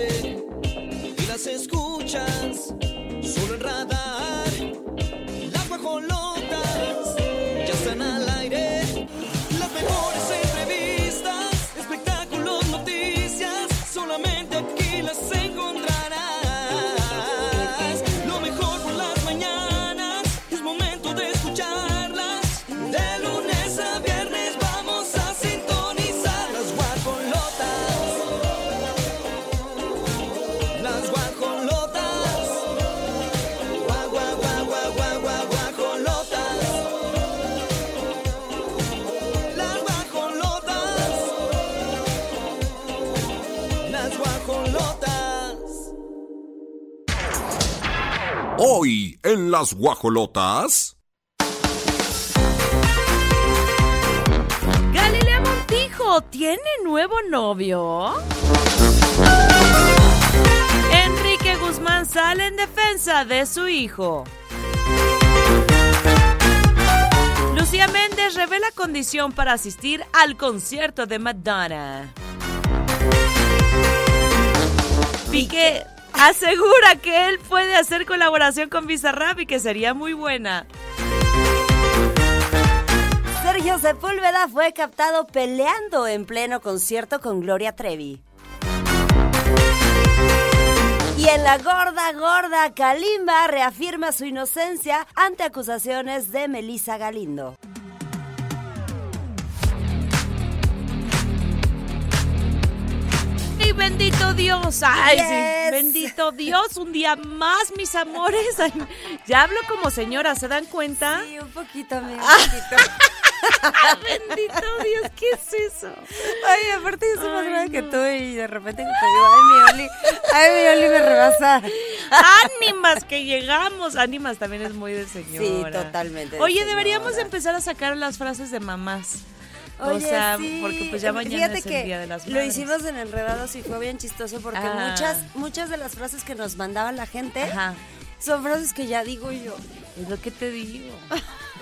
y las escuchas las guajolotas. Galilea Montijo tiene nuevo novio. Enrique Guzmán sale en defensa de su hijo. Lucía Méndez revela condición para asistir al concierto de Madonna. Piqué asegura que él puede hacer colaboración con Bizarrap y que sería muy buena. Sergio Sepúlveda fue captado peleando en pleno concierto con Gloria Trevi. Y en la gorda, gorda, Kalimba reafirma su inocencia ante acusaciones de Melissa Galindo. Bendito Dios! ¡Ay, sí! ¡Bendito Dios! Un día más, mis amores. Ay, ya hablo como señora, ¿se dan cuenta? Sí, un poquito, amiga, un poquito. ¡Ah, bendito Dios! ¿Qué es eso? Ay, aparte yo soy más grande que tú y de repente te digo, ay, mi Oli, ay, mi Oli me rebasa. ¡Ánimas que llegamos! Ánimas también es muy de señora. Sí, totalmente de Oye, deberíamos empezar a sacar las frases de mamás. O Oye, sea, sí. porque pues ya mañana Fíjate es el que Día de las Lo Madres. hicimos en Enredados y fue bien chistoso porque Ah. muchas, muchas de las frases que nos mandaba la gente Ajá. son frases que ya digo yo. Es lo que te digo.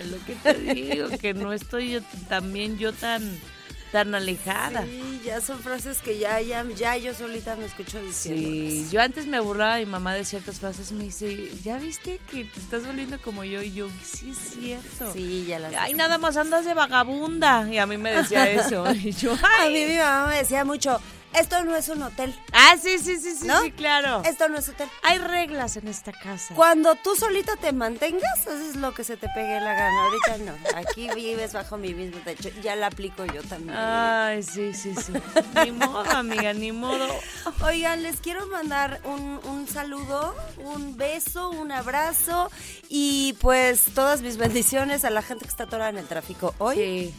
Es lo que te digo, que no estoy yo también yo tan tan alejada. Sí, ya son frases que ya, ya, ya yo solita me escucho diciendo. Sí, yo antes me burlaba mi mamá de ciertas frases, me dice, ¿ya viste que te estás volviendo como yo? Y yo, sí es cierto. Sí, ya las Ay, nada más andas de vagabunda. Y a mí me decía eso. Y yo, A ay. mí mi mamá me decía mucho, esto no es un hotel, Ah, sí, sí, sí, sí, ¿No? sí, claro. esto no es hotel. Hay reglas en esta casa. Cuando tú solita te mantengas, haces lo que se te pegue la gana. Ahorita no. Aquí vives bajo mi mismo techo. Ya la aplico yo también. Ay, sí, sí, sí. Ni modo, amiga, ni modo. Oigan, les quiero mandar un, un saludo, un beso, un abrazo y pues todas mis bendiciones a la gente que está atorada en el tráfico. Hoy, Sí.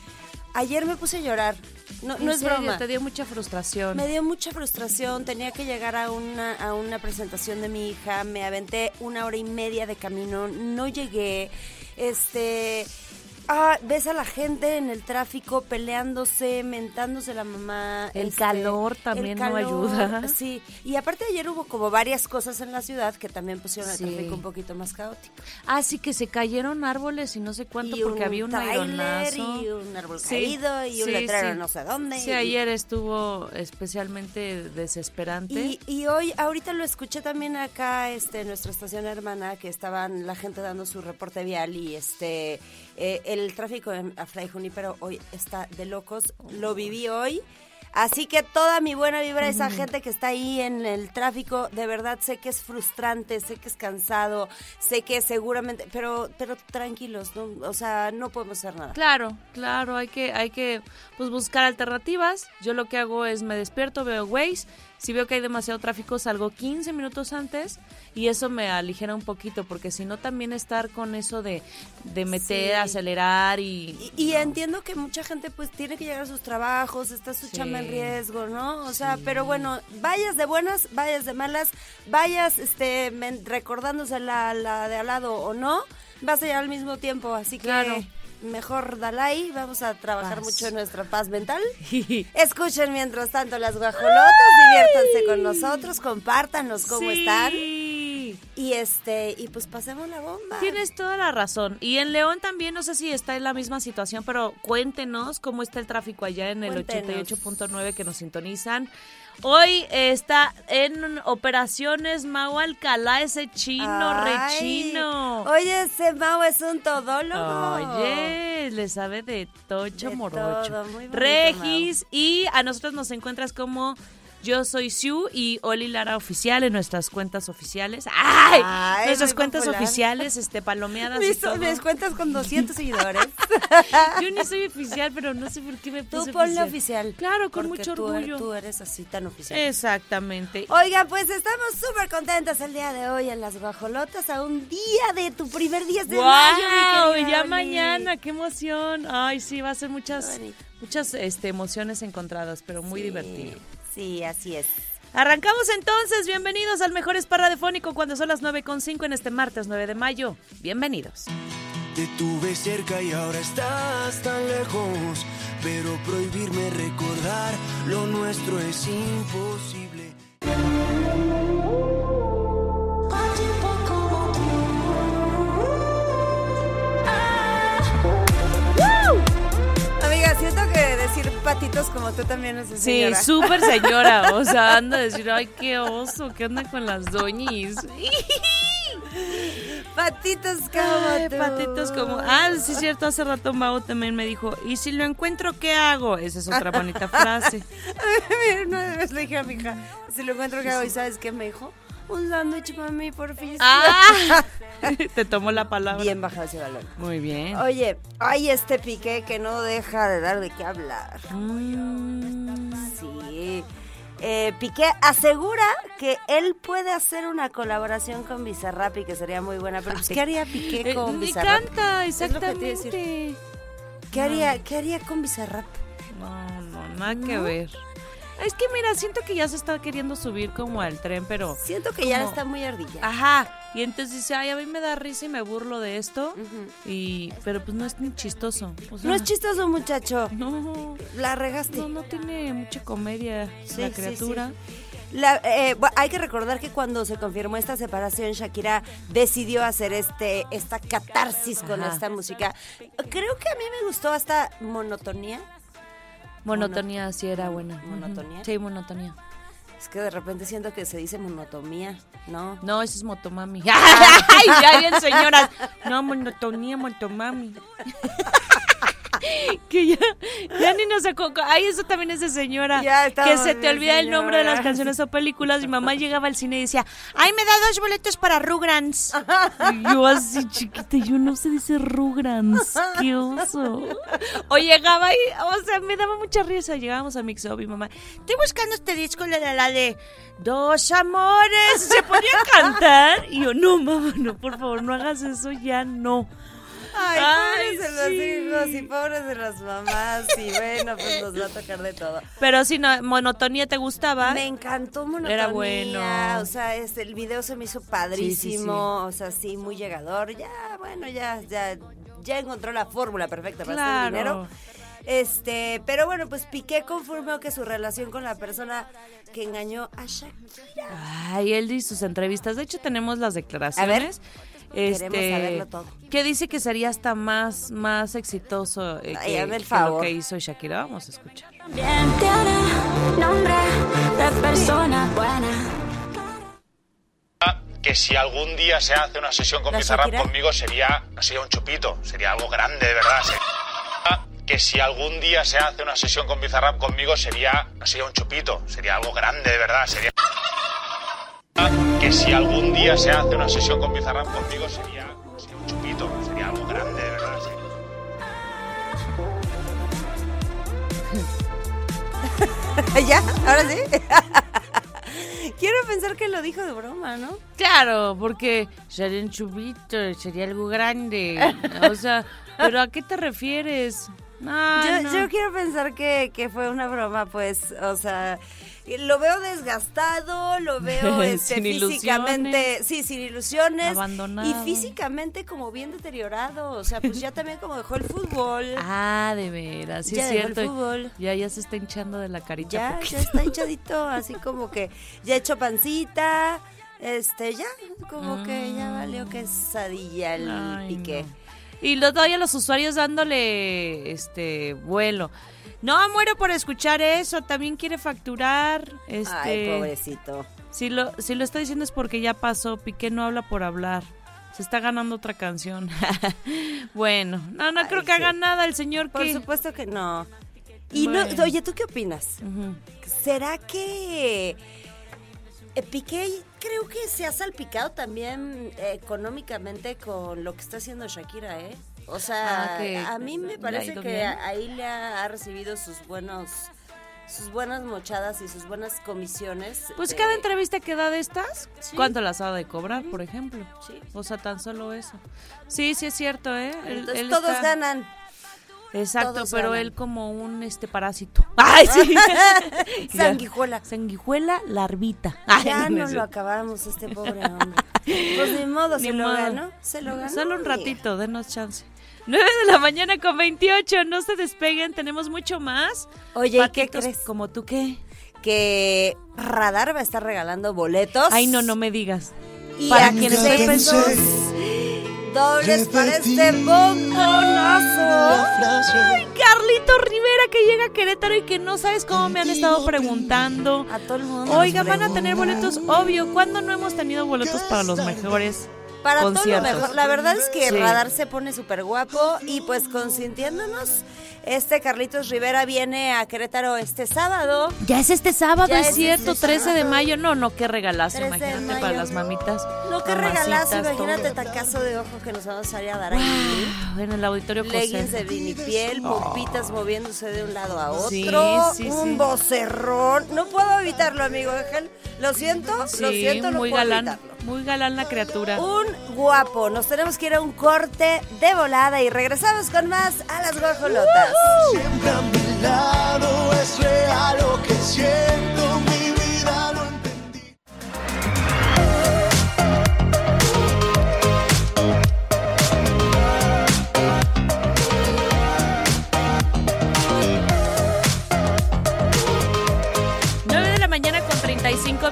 Ayer me puse a llorar. No, no es serio, broma. Te dio mucha frustración. Me dio mucha frustración, tenía que llegar a una, a una presentación de mi hija, me aventé una hora y media de camino, no llegué, este... Ah, ves a la gente en el tráfico peleándose, mentándose la mamá. El este, calor también no ayuda. Sí, y aparte ayer hubo como varias cosas en la ciudad que también pusieron el Sí. tráfico un poquito más caótico. Ah, sí, que se cayeron árboles y no sé cuánto Y porque un había un aeronazo. y un árbol Sí, caído y un sí, letrero sí. no sé dónde. Sí, y- ayer estuvo especialmente desesperante. Y, y hoy, ahorita lo escuché también acá, este, en nuestra estación hermana, que estaban la gente dando su reporte vial y este, eh, el tráfico en Fray Junípero hoy está de locos. Lo viví hoy. Así que toda mi buena vibra a esa gente que está ahí en el tráfico, de verdad sé que es frustrante, sé que es cansado, sé que seguramente, pero, pero tranquilos, ¿no? o sea, no podemos hacer nada. Claro, claro, hay que, hay que pues, buscar alternativas. Yo lo que hago es me despierto, veo Waze, si veo que hay demasiado tráfico salgo 15 minutos antes y eso me aligera un poquito porque si no también estar con eso de, de meter, Sí. acelerar y... Y, y entiendo que mucha gente pues tiene que llegar a sus trabajos, está su Sí. chamba en riesgo, ¿no? O sea, pero bueno, vayas de buenas, vayas de malas, vayas este recordándose la, la de al lado o no, vas a llegar al mismo tiempo, así que Claro. Mejor Dalai, vamos a trabajar Paz. mucho en nuestra paz mental. Escuchen mientras tanto las guajolotas, diviértanse con nosotros, compártanos cómo están. Y este, y pues pasemos la bomba. Tienes toda la razón. Y en León también, no sé si está en la misma situación, pero cuéntenos cómo está el tráfico allá en el Cuéntenos. 88.9 que nos sintonizan. Hoy está en operaciones Mau Alcalá, ese chino, Ay, rechino. Oye, ese Mau es un todólogo. Oye, le sabe de tocho De morocho. todo, muy bonito, Regis, y a nosotros nos encuentras como yo soy Siu y Oli Lara Oficial en nuestras cuentas oficiales. ¡Ay! Ay, nuestras cuentas popular. oficiales, este, palomeadas Mis, mis cuentas con 200 seguidores. Yo ni soy oficial, pero no sé por qué me Tú puse ponle oficial. Claro, con mucho tú, er- orgullo. Tú eres así tan oficial. Exactamente. Oigan, pues estamos súper contentas el día de hoy en Las Guajolotas, a un día de tu primer día de mayo, mi ¡Wow! querida Ya Oli. mañana, qué emoción. Ay, sí, va a ser muchas, muchas este, emociones encontradas, pero muy Sí, divertido. Sí, así es. Arrancamos entonces, bienvenidos al mejor spa radiofónico cuando son las 9.5 en este martes 9 de mayo. Bienvenidos. Te tuve cerca y ahora estás tan lejos, pero prohibirme recordar lo nuestro es imposible. Siento que decir patitos como tú también es de Sí, súper señora. O sea, anda a decir, ay, qué oso, ¿qué onda con las doñis? Patitos como Ay, tú. patitos como. Ah, sí, es cierto. Hace rato Mau también me dijo, ¿y si lo encuentro, qué hago? Esa es otra bonita frase. Una vez le dije a mi hija, si lo encuentro que hago, ¿y sabes qué me dijo? Un sándwich, mami, por fin. ¡Ah! Te tomo la palabra. Bien bajado ese balón. Muy bien. Oye, ay, este piqué que no deja de dar de qué hablar. Mm, Sí. Eh, Piqué asegura que él puede hacer una colaboración con Bizarrap y que sería muy buena. Pero pues, ¿qué haría Piqué eh, con me Bizarrap? encanta, Es lo que te iba a decir. exactamente. ¿Qué haría, ¿Qué haría con Bizarrap? No, no, nada que ver. Es que mira, siento que ya se está queriendo subir como al tren, pero... Siento que ya Como- está muy ardilla. Ajá. Y entonces dice, ay, a mí me da risa y me burlo de esto. Y... Pero pues no es ni chistoso. O sea, No es chistoso, muchacho. No, La regaste. no, no tiene mucha comedia Sí, la sí, criatura. La- eh, hay que recordar que cuando se confirmó esta separación, Shakira decidió hacer este esta catarsis con esta música. Creo que a mí me gustó hasta monotonía. Monotonía sí era buena. ¿Monotonía? Sí, monotonía. Es que de repente siento que se dice monotomía, ¿no? No, ese es motomami. ¡Ay, ya bien, señoras! No, monotonía, motomami. que ya, ya ni nos sacó. Ay, eso también es de señora. Ya que se te olvida el nombre de las canciones o películas. Mi mamá llegaba al cine y decía, ¡ay, me da dos boletos para Rugrans! Y yo así chiquita, yo no sé dice Rugrans. ¡Qué oso! O llegaba y, o sea, me daba mucha risa. Llegábamos a Mix Up y mamá, estoy buscando este disco, la, la, la de Dos Amores. ¿Se podía cantar? Y yo, no, mamá, no, por favor, no hagas eso, ya no. Ay, Ay, pobres de los sí. hijos y pobres de las mamás. Y bueno, pues nos va a tocar de todo. Pero si no, monotonía te gustaba. Me encantó monotonía. Era bueno. O sea, este, el video se me hizo padrísimo. O sea, sí, muy llegador. Ya, bueno, ya, ya, ya encontró la fórmula perfecta para hacer Claro. dinero. Este, pero bueno, pues Piqué confirmó que su relación con la persona que engañó a Shakira. Ay, él y sus entrevistas. De hecho, tenemos las declaraciones. Queremos Este, saberlo todo. Que dice que sería hasta más, más exitoso eh, Ay, que, el que favor. lo que hizo Shakira. Vamos a escuchar. Bien tiene nombre de persona buena. que si algún día se hace una sesión con ¿La Bizarrap conmigo sería, no sería un chupito, sería algo grande, de verdad. sería- que si algún día se hace una sesión con Bizarrap conmigo sería, no sería un chupito, sería algo grande, de verdad. Sería... Que si algún día se hace una sesión con Bizarrap conmigo sería, sería un chupito, sería algo grande, de verdad. sería- ¿Ya? ¿Ahora sí? Quiero pensar que lo dijo de broma, ¿no? Claro, porque sería un chubito, sería algo grande. O sea, ¿pero a qué te refieres? No, yo, no. yo quiero pensar que, que fue una broma, pues, o sea, lo veo desgastado, lo veo este, Sin físicamente, sí, sin ilusiones. Abandonado. Y físicamente como bien deteriorado, o sea, pues ya también como dejó el fútbol. Ah, de veras, sí Ya es dejó el cierto. fútbol. Ya, ya se está hinchando de la carita. ya, poquito. ya está hinchadito, así como que ya hecho pancita, este, ya, como que ya valió quesadilla el Ay, pique. no. Y lo todavía los usuarios dándole este vuelo. No, muero por escuchar eso, también quiere facturar. Este, Ay, pobrecito. Si lo, si lo está diciendo es porque ya pasó, Piqué no habla por hablar. Se está ganando otra canción. bueno, no, no Ay, creo que sí. haga nada el señor Por supuesto que no. Y no, oye, ¿tú qué opinas? ¿Será que eh, Piqué creo que se ha salpicado también eh, económicamente con lo que está haciendo Shakira, eh? O sea, Ah, que a mí me le ha parece que bien. ahí le ha, recibido sus buenos sus buenas mochadas y sus buenas comisiones. Pues de- cada entrevista que da de estas, Sí. ¿cuánto las ha de cobrar, por ejemplo? Sí. O sea, tan solo eso. Sí, sí es cierto, ¿eh? Entonces él todos está- ganan. Exacto, todos pero ganan. él como un este parásito. ¡Ay, sí! Sanguijuela. Sanguijuela larvita. Ay, Ya no lo acabamos, este pobre hombre. Pues ni modo, se Ni lo modo. ganó. Se lo ganó. Solo un ratito, denos chance. 9 de la mañana con 28, no se despeguen, tenemos mucho más. Oye, ¿y qué crees? Como tú qué. Que Radar va a estar regalando boletos. Ay, no, no me digas. Y para quienes accesos dobles para este bombonazo. Carlito Rivera que llega a Querétaro y que no sabes cómo me han estado preguntando. A todo el mundo. Oiga, van a tener boletos, obvio. ¿Cuándo no hemos tenido boletos para los mejores Para todo lo mejor. La verdad es que Sí. Radar se pone súper guapo y pues consintiéndonos, este Carlitos Rivera viene a Querétaro este sábado. Ya es este sábado, Ya es es cierto, este 13 de mayo. No, no, qué regalazo, 13 de imagínate para las mamitas. No, mamacitas, regalazo, imagínate tacazo de ojo que nos vamos a ir a dar ahí. Wow, en el auditorio Leggings de vinipiel, pompitas moviéndose de un lado a otro, Sí, sí, un vocerrón. No puedo evitarlo, amigo Ángel. Lo siento, lo siento, no muy puedo galán, evitarlo. Muy galán la criatura. Un guapo. Nos tenemos que ir a un corte de volada y regresamos con más a las guajolotas. Siempre a mi lado es real lo que siento, mi vida lo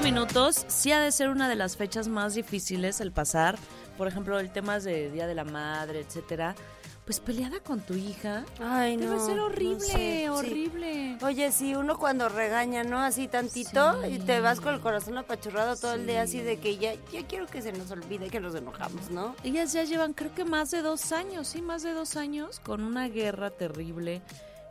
35 minutos. Sí ha de ser una de las fechas más difíciles el pasar. Por ejemplo, el tema de Día de la Madre, etcétera. Pues peleada con tu hija. Ay, Debe no, ser no horrible, sé, sí. horrible. Oye, si uno cuando regaña, ¿no? Así tantito Sí. y te vas con el corazón apachurrado todo el día así de que ya, ya quiero que se nos olvide que nos enojamos, ¿no? Ellas ya llevan creo que más de dos años, sí, más de dos años con una guerra terrible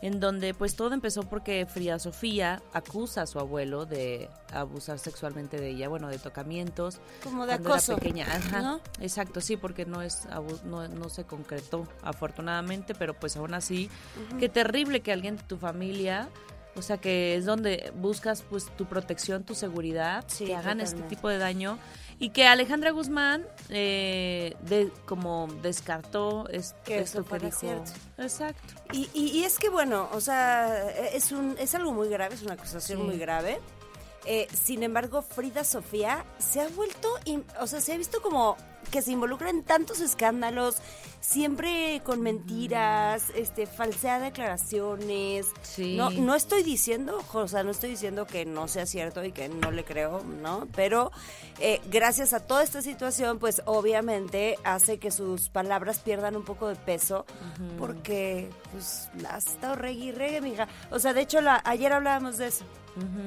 en donde pues todo empezó porque Frida Sofía acusa a su abuelo de abusar sexualmente de ella, bueno, de tocamientos. Como de cuando era acoso. pequeña. Ajá, ¿no? Exacto, sí, porque no es no, no se concretó afortunadamente, pero pues aún así, qué terrible que alguien de tu familia, o sea, que es donde buscas pues tu protección, tu seguridad, Sí, que hagan este tipo de daño y que Alejandra Guzmán eh, de, como descartó es- Que esto eso que dijo. cierto. Exacto. Y, y- y es que bueno, o sea, es un es algo muy grave, es una acusación Sí. muy grave. Eh, sin embargo, Frida Sofía se ha vuelto, in- o sea, se ha visto como que se involucra en tantos escándalos, siempre con mentiras, este, falsea declaraciones. Sí. No, no estoy diciendo, o sea, no estoy diciendo que no sea cierto y que no le creo, ¿no? Pero eh, gracias a toda esta situación, pues obviamente hace que sus palabras pierdan un poco de peso, porque pues ha estado reggae y reggae, mija. O sea, de hecho, la, ayer hablábamos de eso.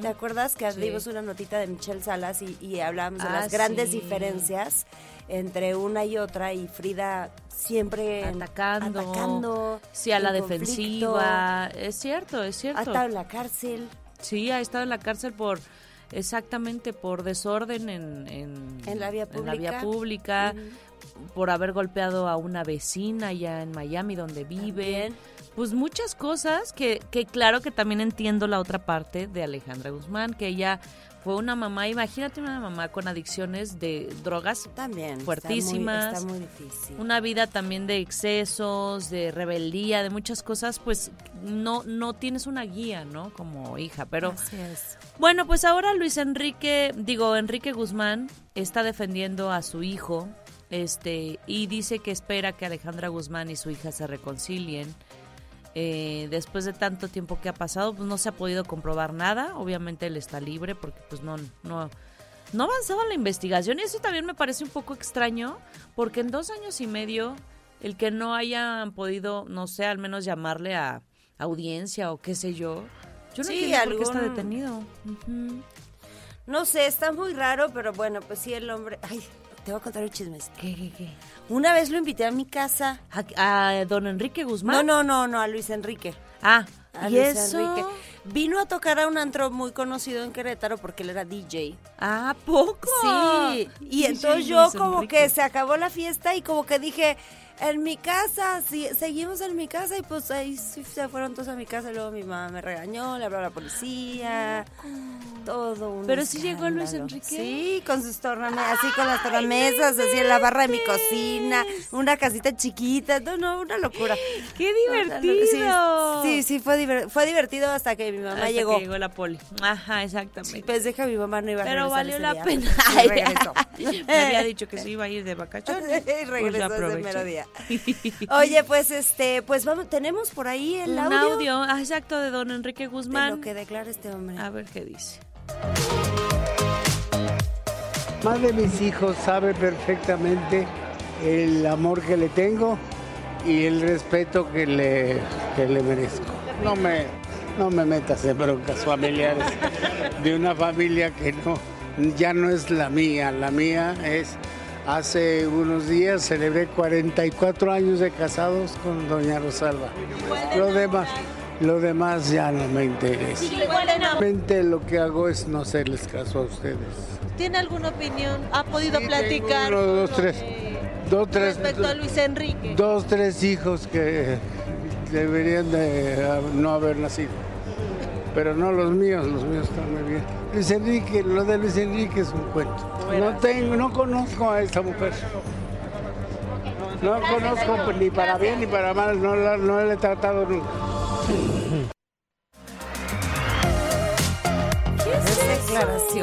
¿Te acuerdas que Sí. dimos una notita de Michelle Salas y, y hablábamos de Ah, las grandes sí. diferencias entre una y otra y Frida siempre Atacando. atacando Sí, a la defensiva. Es cierto, es ha cierto. estado en la cárcel. Sí, ha estado en la cárcel por exactamente por desorden en, en, En la vía en la vía pública. por haber golpeado a una vecina ya en Miami donde vive. Pues muchas cosas que, que claro que también entiendo la otra parte de Alejandra Guzmán, que ella fue una mamá, imagínate una mamá con adicciones de drogas, También. Fuertísimas. Está muy, está muy difícil. una vida también de excesos, de rebeldía, de muchas cosas, pues no, no tienes una guía, ¿no? Como hija, pero... Así es. Bueno, pues ahora Luis Enrique, digo, Enrique Guzmán está defendiendo a su hijo, este, y dice que espera que Alejandra Guzmán y su hija se reconcilien. Eh, después de tanto tiempo que ha pasado, pues no se ha podido comprobar nada. Obviamente él está libre porque pues no, no, no avanzaba la investigación y eso también me parece un poco extraño porque en dos años y medio el que no hayan podido, no sé, al menos llamarle a audiencia o qué sé yo, yo no Sí, entiendo por qué está detenido. No sé, está muy raro, pero bueno, pues sí, el hombre... Ay, te voy a contar un chisme. ¿Qué, qué, qué? Una vez lo invité a mi casa. ¿A, a don Enrique No, Guzmán? no, no, no, a Luis Enrique. Ah, A ¿y Luis eso? Enrique. Vino a tocar a un antro muy conocido en Querétaro porque él era DJ. Ah, ¿poco? Sí, y DJ entonces yo Luis como Enrique. que se acabó la fiesta y como que dije, en mi casa, sí, seguimos en mi casa y pues ahí sí se fueron todos a mi casa luego mi mamá me regañó, le habló a la policía, todo un Pero sí llegó Luis. Enrique. Sí, con sus tornamesas, así con las tornamesas, así en la barra de mi cocina, una casita chiquita, no, no, una locura. ¡Qué divertido! Sí, sí, fue, diver- fue divertido hasta que mi mamá Hasta llegó. que llegó la poli. Ajá, exactamente. Sí, pensé que mi mamá no iba a Pero valió la día, pena. sí. Me había dicho que se iba a ir de vacaciones. y Pues regresó ya ese mero día. Oye, pues este, pues vamos, tenemos por ahí el Un audio, audio, ah, exacto, de don Enrique de Guzmán. lo que declara este hombre. A ver qué dice. Más de mis hijos sabe perfectamente el amor que le tengo y el respeto que le, que le merezco. No me, no me metas en broncas familiares de una familia que no, ya no es la mía. La mía es, hace unos días celebré 44 años de casados con doña Rosalba. Lo demás, lo demás ya no me interesa. Realmente lo que hago es no hacerles caso a ustedes. ¿Tiene alguna opinión? ¿Ha podido Sí, platicar tengo uno, dos, tres. Dos, tres, respecto a Luis Enrique? dos, tres hijos que deberían de ah, no haber nacido. Pero no los míos, los míos están muy bien. Luis Enrique, lo de Luis Enrique es un cuento. No tengo, no conozco a esta mujer. No conozco ni para bien ni para mal, no la, no la he tratado nunca. Esas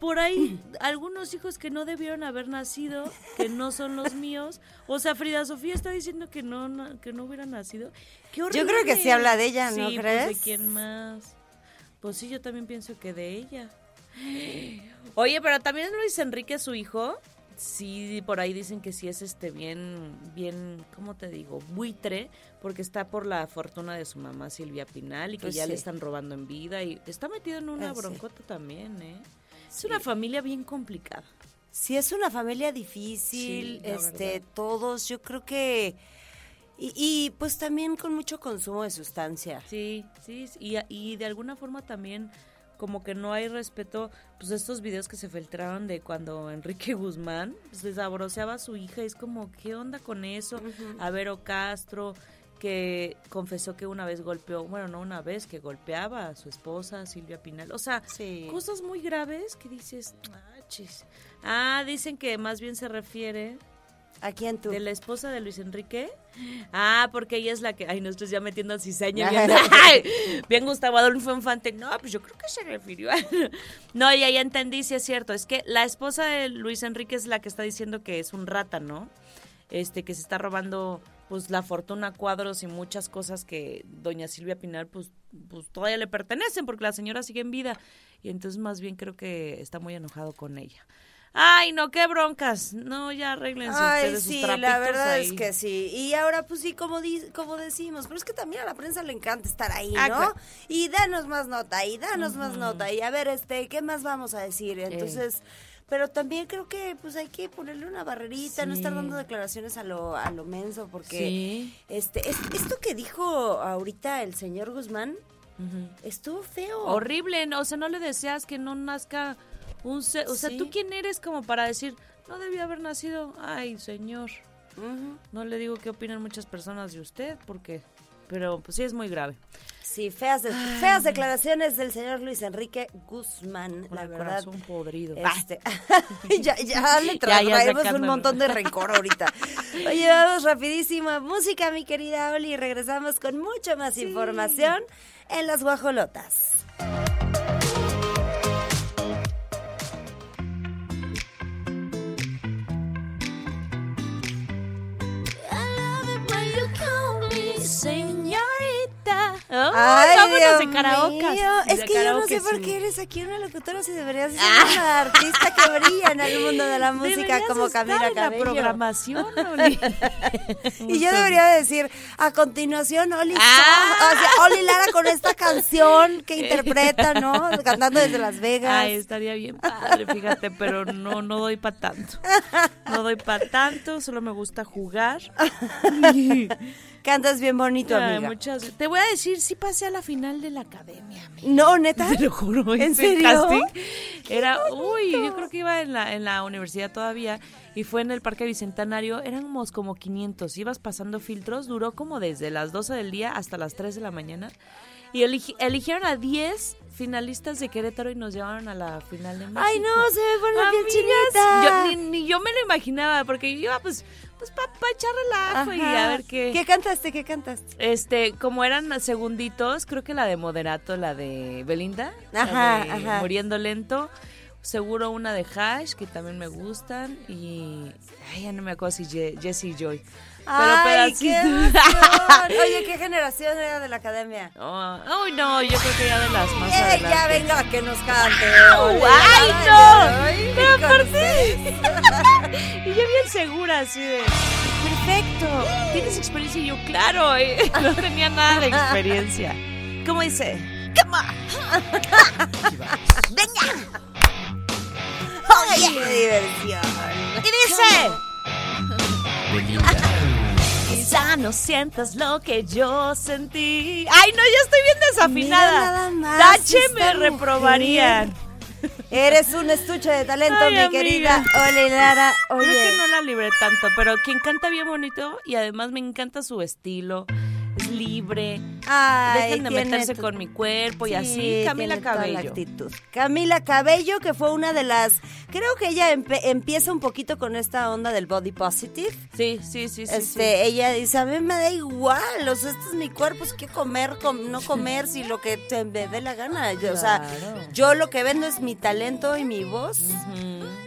Por ahí, algunos hijos que no debieron haber nacido, que no son los míos. O sea, Frida Sofía está diciendo que no, na- que no hubiera nacido. Qué horrible. Yo creo que sí habla de ella, ¿no Sí, crees? Pues, ¿De quién más? Pues sí, yo también pienso que de ella. Oye, pero también Luis Enrique, su hijo, sí, por ahí dicen que sí es este bien, bien, ¿cómo te digo? Buitre, porque está por la fortuna de su mamá Silvia Pinal y que Pues ya le están robando en vida y está metido en una Ah, sí. broncota también, ¿eh? Es una familia bien complicada. Sí, es una familia difícil, este, verdad. todos, yo creo que... Y, y, pues también con mucho consumo de sustancia. Sí, sí, y, y de alguna forma también como que no hay respeto, pues estos videos que se filtraron de cuando Enrique Guzmán pues, desabroceaba a su hija, es como, ¿qué onda con eso? A Vero Castro, que confesó que una vez golpeó, bueno, no una vez, que golpeaba a su esposa, Silvia Pinal. O sea, Sí. cosas muy graves que dices, ah, chis. Ah, dicen que más bien se refiere ¿A quién tú? ¿De la esposa de Luis Enrique? Ah, porque ella es la que. Ay, nosotros ya metiendo cizaña. Bien, bien Gustavo Adolfo Infante. No, pues yo creo que se refirió a. No, ya, ya entendí, sí es cierto. Es que la esposa de Luis Enrique es la que está diciendo que es un rata, ¿no? Este, que se está robando pues la fortuna, cuadros y muchas cosas que doña Silvia Pinal pues, pues todavía le pertenecen porque la señora sigue en vida. Y entonces más bien creo que está muy enojado con ella. Ay, no, qué broncas. No, ya arréglense Ay, ustedes sus sí, trapitos la verdad ahí. es que sí. Y ahora, pues sí, como, di- como decimos, pero es que también a la prensa le encanta estar ahí, Ah, ¿no? claro. Y danos más nota, y danos más nota, y a ver, este, ¿qué más vamos a decir? Entonces, pero también creo que pues hay que ponerle una barrerita, no estar dando declaraciones a lo, a lo menso, porque Sí. este, es- esto que dijo ahorita el señor Guzmán, estuvo feo. Horrible, ¿no? o sea, no le deseas que no nazca un ser, o sea. ¿tú quién eres como para decir, no debía haber nacido? Ay, señor, no le digo qué opinan muchas personas de usted, porque, pero pues sí es muy grave. Sí, feas, de- feas declaraciones del señor Luis Enrique Guzmán, Con la el verdad. corazón podrido. Este, ya, ya le Ya, ya traemos un montón de rencor ahorita. Oye, vamos rapidísimo a música, mi querida Oli, y regresamos con mucha más información en las guajolotas. Ay, vámonos Dios de karaoke. Es De que yo no sé por qué eres aquí una locutora si deberías ser una artista que brilla en el mundo de la música Deberías como Camila en la Cabello. programación, Oli. Y yo debería decir, a continuación, Oli, Ah. Song- o sea, Oli Lara con esta canción que interpreta, ¿no? Cantando desde Las Vegas. Ay, estaría bien padre, fíjate, pero no, no doy para tanto. No doy para tanto, solo me gusta jugar. Cantas bien bonito, Ay, amiga. muchas- Te voy a decir, sí pasé a la final de la academia, amiga. No, neta. Te lo juro, ¿En serio? casting. Era, uy, yo creo que iba en la, en la universidad todavía y fue en el Parque Bicentenario, éramos como 500, ibas pasando filtros, duró como desde las 12 del día hasta las 3 de la mañana y eligi- eligieron a 10 finalistas de Querétaro y nos llevaron a la final de México. Ay, no, se me pone la piel chinita. Yo, ni, ni yo me lo imaginaba porque yo iba pues, pues para echar relajo y a ver qué... ¿Qué cantaste? ¿Qué cantaste? Este, como eran segunditos, creo que la de Moderato, la de Belinda, la Ajá, de ajá. Muriendo Lento, seguro una de Hash, que también me gustan, y ay, ya no me acuerdo si Ye- Jessie Joy. Pero Ay, qué. Oye, ¿qué generación era de la academia? Oh, uy, no, yo creo que ya de las más Ey, adelante. ya venga que nos cante. ¡Ay, Oli, no! ay, Pero aparte-. Y yo bien segura, así de, perfecto, ¿tienes experiencia? Y yo, claro, eh, no tenía nada de experiencia. ¿Cómo dice? Come on. Ay, qué diversión. Y dice... Quizá no sientas lo que yo sentí. Ay, no, ya estoy bien Mira desafinada. nada más Dache esta me reprobarían. Eres un estuche de talento, Ay, mi amiga. querida Oli Lara. Creo Oye, que no la libré tanto, pero quien canta bien bonito y además me encanta su estilo. Libre. Ay, Dejen de meterse tu- con mi cuerpo y Sí, así. Camila tiene toda la Cabello. actitud. Camila Cabello, que fue una de las. Creo que ella empieza un poquito con esta onda del body positive. Sí, sí, sí, sí. Este, ella dice, a mí me da igual, o sea, este es mi cuerpo, es que comer, com- no comer, si lo que te me dé la gana. Yo, O sea, yo lo que vendo es mi talento y mi voz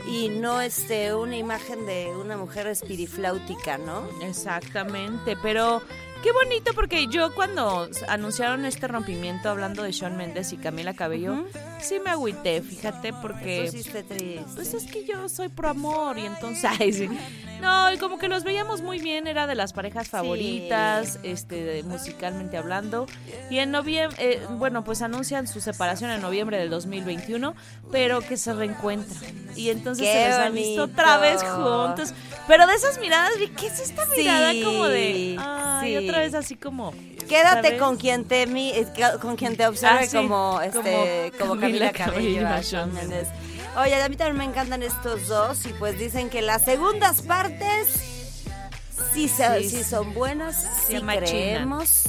y no este una imagen de una mujer espirifláutica, ¿no? Exactamente, pero qué bonito porque yo cuando anunciaron este rompimiento hablando de Shawn Mendes y Camila Cabello, sí me agüité, fíjate, porque Pusiste triste. pues es que yo soy pro amor y entonces ay, sí. no, y como que los veíamos muy bien, era de las parejas favoritas, este musicalmente hablando. Y en noviembre, bueno, pues anuncian su separación en noviembre del 2021, pero que se reencuentran. Y entonces Qué se les visto otra vez juntos. Pero de esas miradas, vi, ¿qué es esta mirada Sí, como de ay, sí. Otra vez así como Quédate ¿sabes? con quien te mi- con quien te observe Ah, sí, como este como como, Camila Camila Cabello. Oye, a mí también me encantan estos dos y pues dicen que las segundas partes sí, se- Sí, son buenas, sí creemos.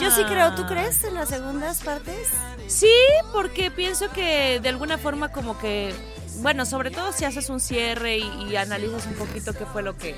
Yo sí creo, ¿tú Ah. crees en las segundas partes? Sí, porque pienso que de alguna forma como que, bueno, sobre todo si haces un cierre y, y analizas un poquito qué fue lo que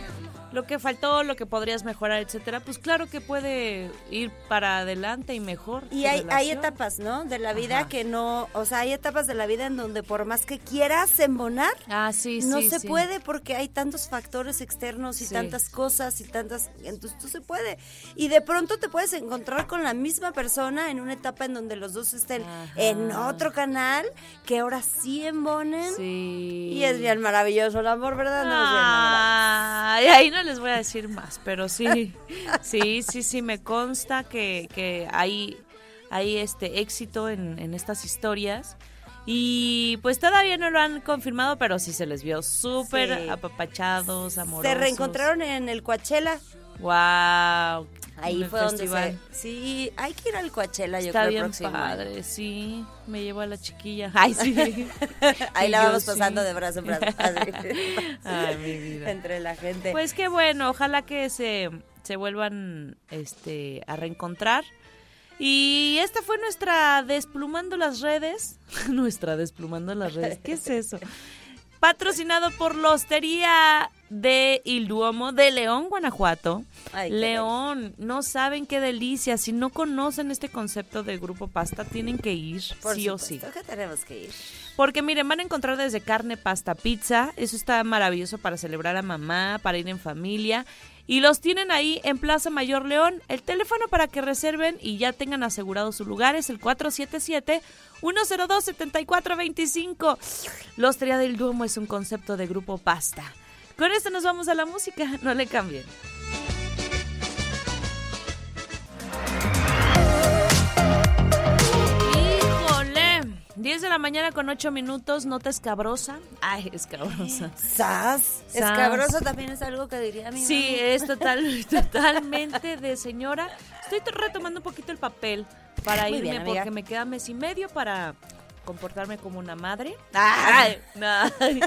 lo que faltó, lo que podrías mejorar, etcétera, pues claro que puede ir para adelante y mejor. Y hay, etapas, ¿no? De la vida Ajá. que no, o sea, hay etapas de la vida en donde por más que quieras embonar, Ah, sí, no sí, se sí. puede porque hay tantos factores externos y tantas cosas y tantas entonces no se puede y de pronto te puedes encontrar con la misma persona en una etapa en donde los dos estén Ajá. en otro canal que ahora sí embonen Sí. y es bien maravilloso el amor verdad no es bien maravilloso. Ahí no les voy a decir más, pero sí, sí, sí, sí, me consta que, que hay, hay este éxito en, en estas historias. Y pues todavía no lo han confirmado, pero sí se les vio súper Sí. apapachados, amorosos. se reencontraron en el Coachella Wow. ahí fue donde se sí hay que ir al Coachella yo Está creo bien próximo año. padre, sí. Me llevo a la chiquilla. Ay, sí. ahí Y la yo vamos sí. pasando de brazo en brazo así. Ay, mi vida. entre la gente Pues qué bueno, ojalá que se, se vuelvan este, a reencontrar. Y esta fue nuestra Desplumando las redes. nuestra Desplumando las redes. ¿Qué es eso? Patrocinado por la Hostería de Il Duomo de León, Guanajuato. Ay, León, no saben qué delicia. Si no conocen este concepto de grupo pasta, tienen que ir Por sí o sí. que tenemos que ir. Porque miren, van a encontrar desde carne, pasta, pizza. Eso está maravilloso para celebrar a mamá, para ir en familia. Y los tienen ahí en Plaza Mayor León. El teléfono para que reserven y ya tengan asegurado su lugar es el 477-102-7425. La Hostería del Duomo es un concepto de grupo pasta. Con esto nos vamos a la música. No le cambien. 10 de la mañana con 8 minutos, nota escabrosa. Ay, escabrosa. ¿Sas? Escabroso también es algo que diría mi Sí, mami. es total, totalmente de señora. Estoy to- retomando un poquito el papel para Muy irme bien, porque me queda mes y medio para comportarme como una madre. Ay. no,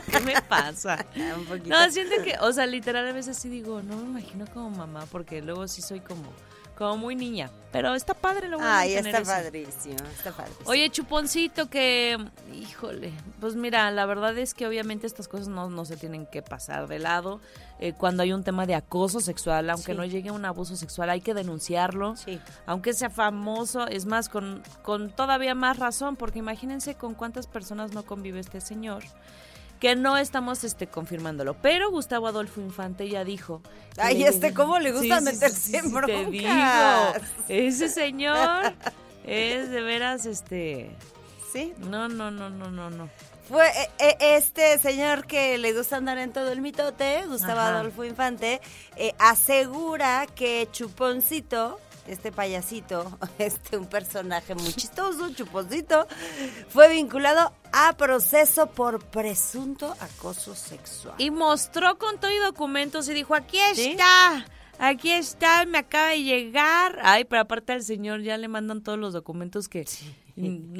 ¿qué me pasa? Un poquito. No, siento que, o sea, literal a veces sí digo, no me imagino como mamá porque luego sí soy como, como muy niña. Pero está padre lo bueno Ay, está eso. padrísimo, está padrísimo. Oye, Chuponcito, que, híjole, pues mira, la verdad es que obviamente estas cosas no, no se tienen que pasar de lado. Eh, cuando hay un tema de acoso sexual, aunque Sí. no llegue a un abuso sexual, hay que denunciarlo. Sí. Aunque sea famoso, es más, con, con todavía más razón, porque imagínense con cuántas personas no convive este señor. Que no estamos este, confirmándolo. Pero Gustavo Adolfo Infante ya dijo. Ay, este, ¿cómo le gusta meterse en broncas? digo, ese señor es de veras, este... Sí. No, no, no, no, no, no. Fue eh, eh, este señor que le gusta andar en todo el mitote, Gustavo Ajá. Adolfo Infante, eh, asegura que Chuponcito, este payasito, este un personaje muy chistoso, Chuponcito, fue vinculado a proceso por presunto acoso sexual. Y mostró con todo y documentos y dijo, aquí ¿Sí? está, aquí está, me acaba de llegar. Ay, pero aparte al señor ya le mandan todos los documentos que... Mm,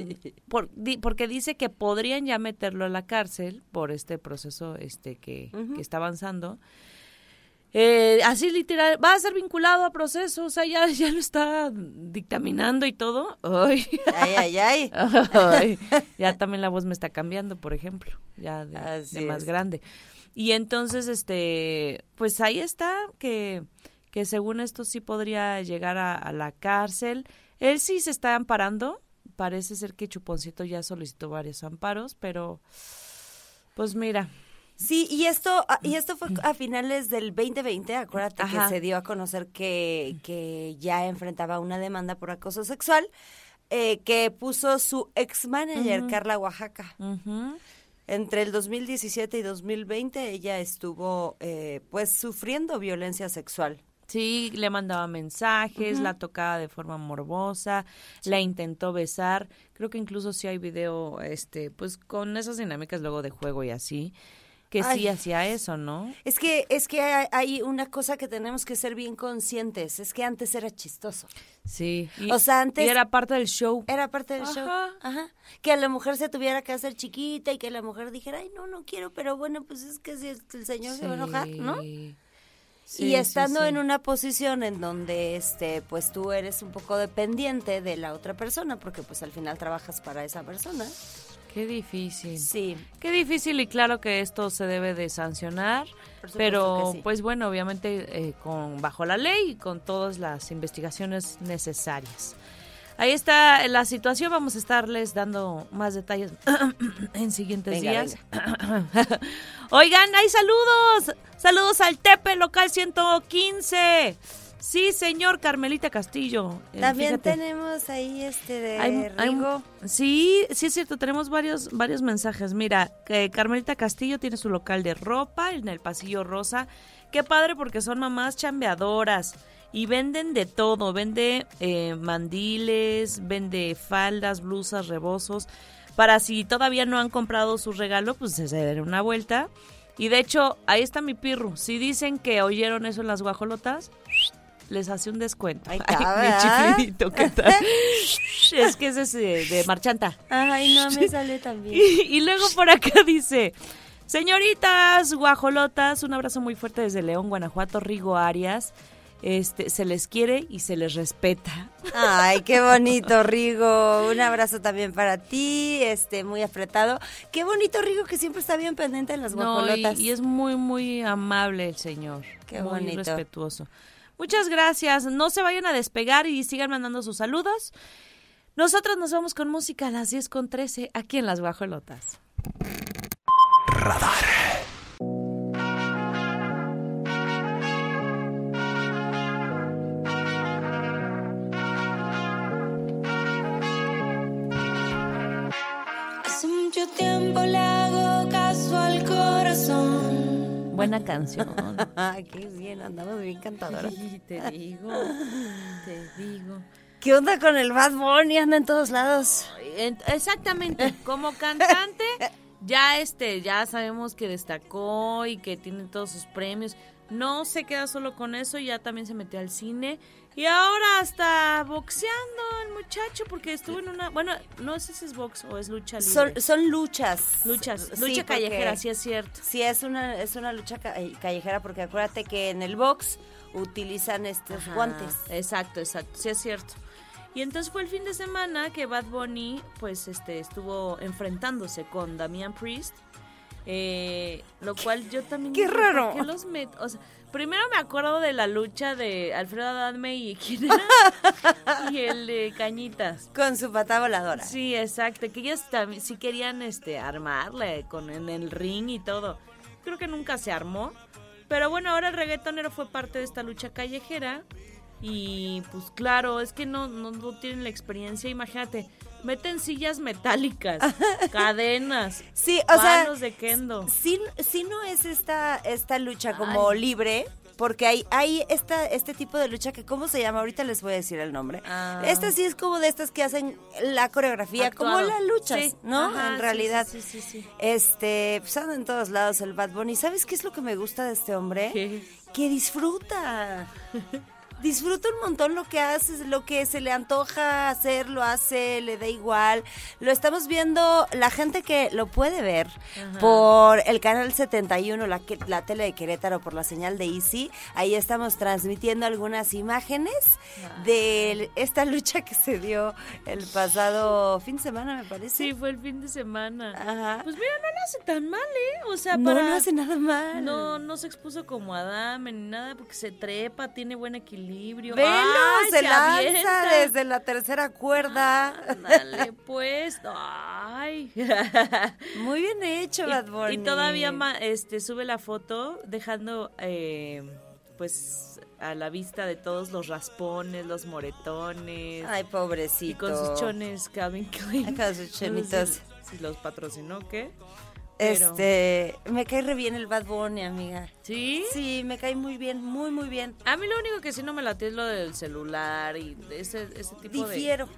por- di- porque dice que podrían ya meterlo a la cárcel por este proceso este que, que está avanzando. Eh, así literal, va a ser vinculado a proceso, o sea, ya, ya lo está dictaminando y todo. Ay. Ay, ay, ya también la voz me está cambiando, por ejemplo, ya de, más grande. Y entonces, este, pues ahí está, que, que según esto sí podría llegar a, a la cárcel. Él sí se está amparando, parece ser que Chuponcito ya solicitó varios amparos, pero pues mira, Sí, y esto, ah, y esto fue a finales del 2020, acuérdate Ajá. que se dio a conocer que, que ya enfrentaba una demanda por acoso sexual, eh, que puso su ex manager, Carla Oaxaca. ujú, Entre el 2017 y 2020 ella estuvo eh, pues sufriendo violencia sexual. Sí, le mandaba mensajes, la tocaba de forma morbosa, la intentó besar. Creo que incluso sí hay video, este, pues con esas dinámicas luego de juego y así, que sí hacía eso, ¿no? Es que es que hay, hay una cosa que tenemos que ser bien conscientes, es que antes era chistoso. Sí. Y, O sea, antes- y era parte del show. Era parte del show. Ajá. Ajá. Que a la mujer se tuviera que hacer chiquita y que la mujer dijera, ay, no, no quiero, pero bueno, pues es que si el, el señor se va a enojar, ¿no? Sí. y estando sí. en una posición en donde, este, pues tú eres un poco dependiente de la otra persona, porque pues al final trabajas para esa persona. Qué difícil. Sí. Qué difícil y claro que esto se debe de sancionar, pero sí. pues bueno, obviamente eh, con bajo la ley y con todas las investigaciones necesarias. Ahí está la situación, vamos a estarles dando más detalles en siguientes Venga, días. Oigan, hay saludos, saludos al Tepe local 115. Sí, señor Carmelita Castillo. Eh, También fíjate. tenemos ahí este de Hay- hay- Rigo. sí, sí es cierto, tenemos varios varios mensajes. Mira, que Carmelita Castillo tiene su local de ropa en el pasillo rosa. Qué padre porque son mamás chambeadoras y venden de todo. Vende eh, mandiles, vende faldas, blusas, rebozos. Para si todavía no han comprado su regalo, pues se den una vuelta. Y de hecho, ahí está mi pirru. Si dicen que oyeron eso en las guajolotas, les hace un descuento. Ay, está, mi chiquitito, ¿qué tal? es que ese es de, de marchanta. Ay, no, me sale también. Y, y luego por acá dice, señoritas guajolotas, un abrazo muy fuerte desde León, Guanajuato, Rigo Arias. este, se les quiere y se les respeta. Ay, qué bonito, Rigo. Un abrazo también para ti, este, muy apretado. Qué bonito, Rigo, que siempre está bien pendiente en las No, y, guajolotas. y es muy, muy amable el señor. Qué muy bonito. respetuoso. Muchas gracias. No se vayan a despegar y sigan mandando sus saludos. Nosotros nos vamos con música a las 10 con 13 aquí en Las Guajolotas. Hace mucho tiempo le hago caso al corazón. Buena canción. Qué bien, andamos bien cantadora. Sí, te digo, te digo. ¿Qué onda con el Bad Bunny? Anda en todos lados. En- Exactamente, como cantante, ya este, ya sabemos que destacó y que tiene todos sus premios. No se queda solo con eso, ya también se metió al cine y ahora hasta boxeando el muchacho porque estuvo en una, bueno, no sé si es box o es lucha libre. Son, son luchas. Luchas, lucha callejera, sí es cierto. Sí, es una, es una lucha eh, callejera porque acuérdate que en el box utilizan estos Ajá, guantes. Exacto, exacto, sí es cierto. Y entonces fue el fin de semana que Bad Bunny pues este estuvo enfrentándose con Damian Priest. Eh, lo cual yo también ¡Qué raro! ¿por qué los met- o sea, primero me acuerdo de la lucha de Alfredo Adame y quién era? y el de Cañitas. Con su pata voladora. Sí, exacto, que ellos también sí querían este armarle con en el ring y todo. Creo que nunca se armó, pero bueno, ahora el reggaetonero fue parte de esta lucha callejera y pues claro, es que no no, no tienen la experiencia, imagínate, meten sillas metálicas, cadenas, Sí, o sea, manos de kendo. Sí, sí no es esta, esta lucha como libre, porque hay, hay esta, este tipo de lucha que, ¿cómo se llama? Ahorita les voy a decir el nombre. Ah. Esta sí es como de estas que hacen la coreografía, como las luchas, Sí, ¿no? ajá, en realidad. sí, sí, sí, sí. Este, pues anda en todos lados el Bad Bunny. ¿Sabes qué es lo que me gusta de este hombre? ¿Qué? Que disfruta. Disfruta un montón lo que hace, lo que se le antoja hacer, lo hace, le da igual. Lo estamos viendo, la gente que lo puede ver por el canal 71, la, la tele de Querétaro, por la señal de Easy. Ahí estamos transmitiendo algunas imágenes de esta lucha que se dio el pasado fin de semana, me parece. Sí, fue el fin de semana. Ajá. Pues mira, no lo hace tan mal, ¿eh? O sea, no, para... no hace nada mal. No, no se expuso como Adame ni nada porque se trepa, tiene buen equilibrio. Velo, ¡Ay, se, lanza avienta! desde la tercera cuerda. Ándale, pues. Ay. Muy bien hecho, Bad y, Bunny. y todavía este sube la foto dejando eh, pues a la vista de todos los raspones, los moretones. Ay, pobrecito. y con sus chones Calvin Klein. Con sus No sé chonitos. Si los patrocinó, ¿qué? Pero- Este, me cae re bien el Bad Bunny, amiga. ¿Sí? Sí, me cae muy bien, muy, muy bien. A mí lo único que sí no me late es lo del celular y ese, ese tipo de... Difiero,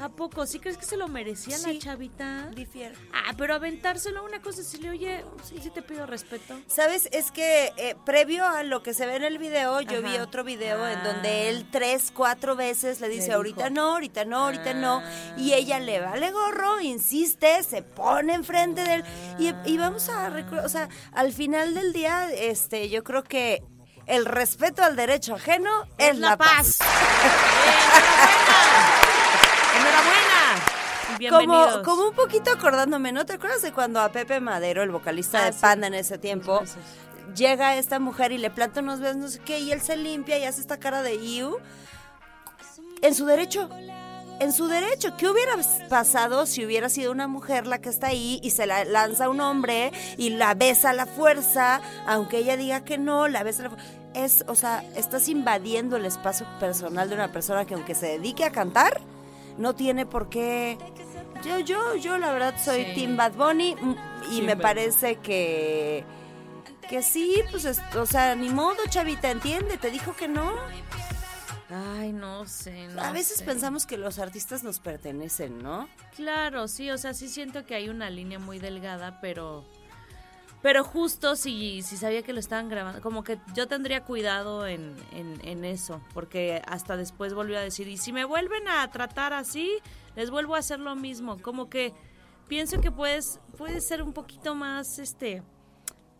¿A poco? ¿Sí crees que se lo merecía la chavita? difiero. Ah, pero aventárselo una cosa, si le oye, sí, sí te pido respeto. ¿Sabes? Es que eh, previo a lo que se ve en el video, yo Ajá. vi otro video en Ah. donde él tres, cuatro veces le dice, ahorita no, ahorita no, ahorita no. Ah. Y ella le vale gorro, insiste, se pone enfrente de él. Y, y vamos a recordar, o sea, al final del día, este, yo creo que el respeto al derecho ajeno es, la, paz. ¡Enhorabuena! Como, como un poquito acordándome, ¿no te acuerdas de cuando a Pepe Madero, el vocalista Ah, de sí. Panda en ese tiempo, llega esta mujer y le planta unos besos, no sé qué, y él se limpia y hace esta cara de Iu? En su derecho. En su derecho. ¿Qué hubiera pasado si hubiera sido una mujer la que está ahí y se la lanza a un hombre y la besa a la fuerza, aunque ella diga que no, la besa a la fuerza? Es, o sea, estás invadiendo el espacio personal de una persona que aunque se dedique a cantar, no tiene por qué. Yo, yo, yo la verdad soy Sí. Team Bad Bunny mm, y me parece que que sí, pues, es- o sea, ni modo, chavita, entiende, te dijo que no. Ay, no sé, no a veces sé. pensamos que los artistas nos pertenecen, ¿no? Claro, sí, o sea, sí siento que hay una línea muy delgada, pero... Pero justo si, si sabía que lo estaban grabando, como que yo tendría cuidado en, en, en eso, porque hasta después volvió a decir, y si me vuelven a tratar así, les vuelvo a hacer lo mismo, como que pienso que puedes, puedes ser un poquito más, este,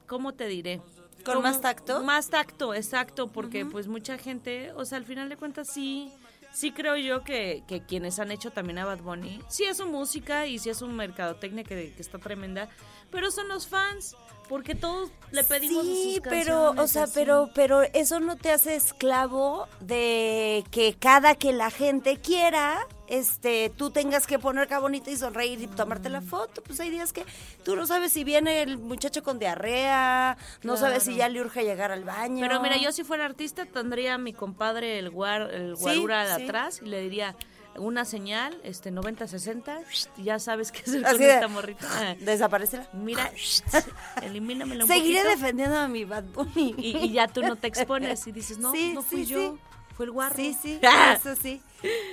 ¿cómo te diré? ¿Con más tacto? Más tacto, exacto, porque pues mucha gente, o sea, al final de cuentas sí, sí creo yo que, que quienes han hecho también a Bad Bunny, sí es su música y sí es su mercadotecnia que, que está tremenda, pero son los fans, porque todos le pedimos Sí, sus pero, o sea, así. pero, pero eso no te hace esclavo de que cada que la gente quiera, este, tú tengas que poner bonita y sonreír y tomarte la foto. Pues hay días que tú no sabes si viene el muchacho con diarrea, no sabes si ya le urge llegar al baño. Pero mira, yo si fuera artista tendría a mi compadre el, guar, el guarura de sí. atrás y le diría una señal, este 90-60, y ya sabes qué hacer Así con de- esta morrita. Ah, Desaparecela. Mira, elimínamela un Seguiré poquito. defendiendo a mi Bad Bunny. Y, y ya tú no te expones y dices, no, Sí, no fui sí, yo, sí. fue el guarro. Sí, sí, Ah. eso sí.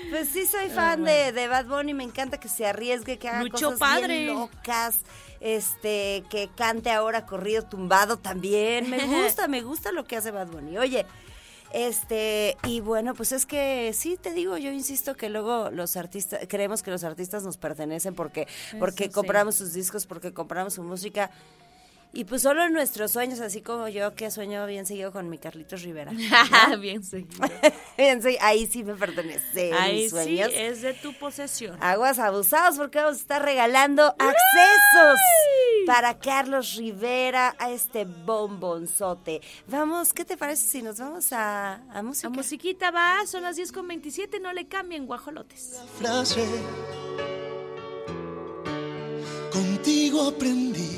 Pues sí soy fan de, de Bad Bunny, me encanta que se arriesgue, que haga cosas padre. bien locas, este, que cante ahora corrido tumbado también. Me gusta, me gusta lo que hace Bad Bunny. Oye, este, y bueno, pues es que sí te digo, yo insisto que luego los artistas, creemos que los artistas nos pertenecen porque, porque sí. compramos sus discos, porque compramos su música. Y pues solo en nuestros sueños, así como yo que sueño bien seguido con mi Carlitos Rivera. Bien seguido. Bien, ahí sí me pertenece Ahí mis sí, sueños. es de tu posesión. Aguas abusados porque vamos a estar regalando accesos para Carlos Rivera a este bombonzote. Vamos, ¿qué te parece si nos vamos a, a música? La musiquita va, son las 10 con 27, no le cambien guajolotes. frase. Contigo aprendí.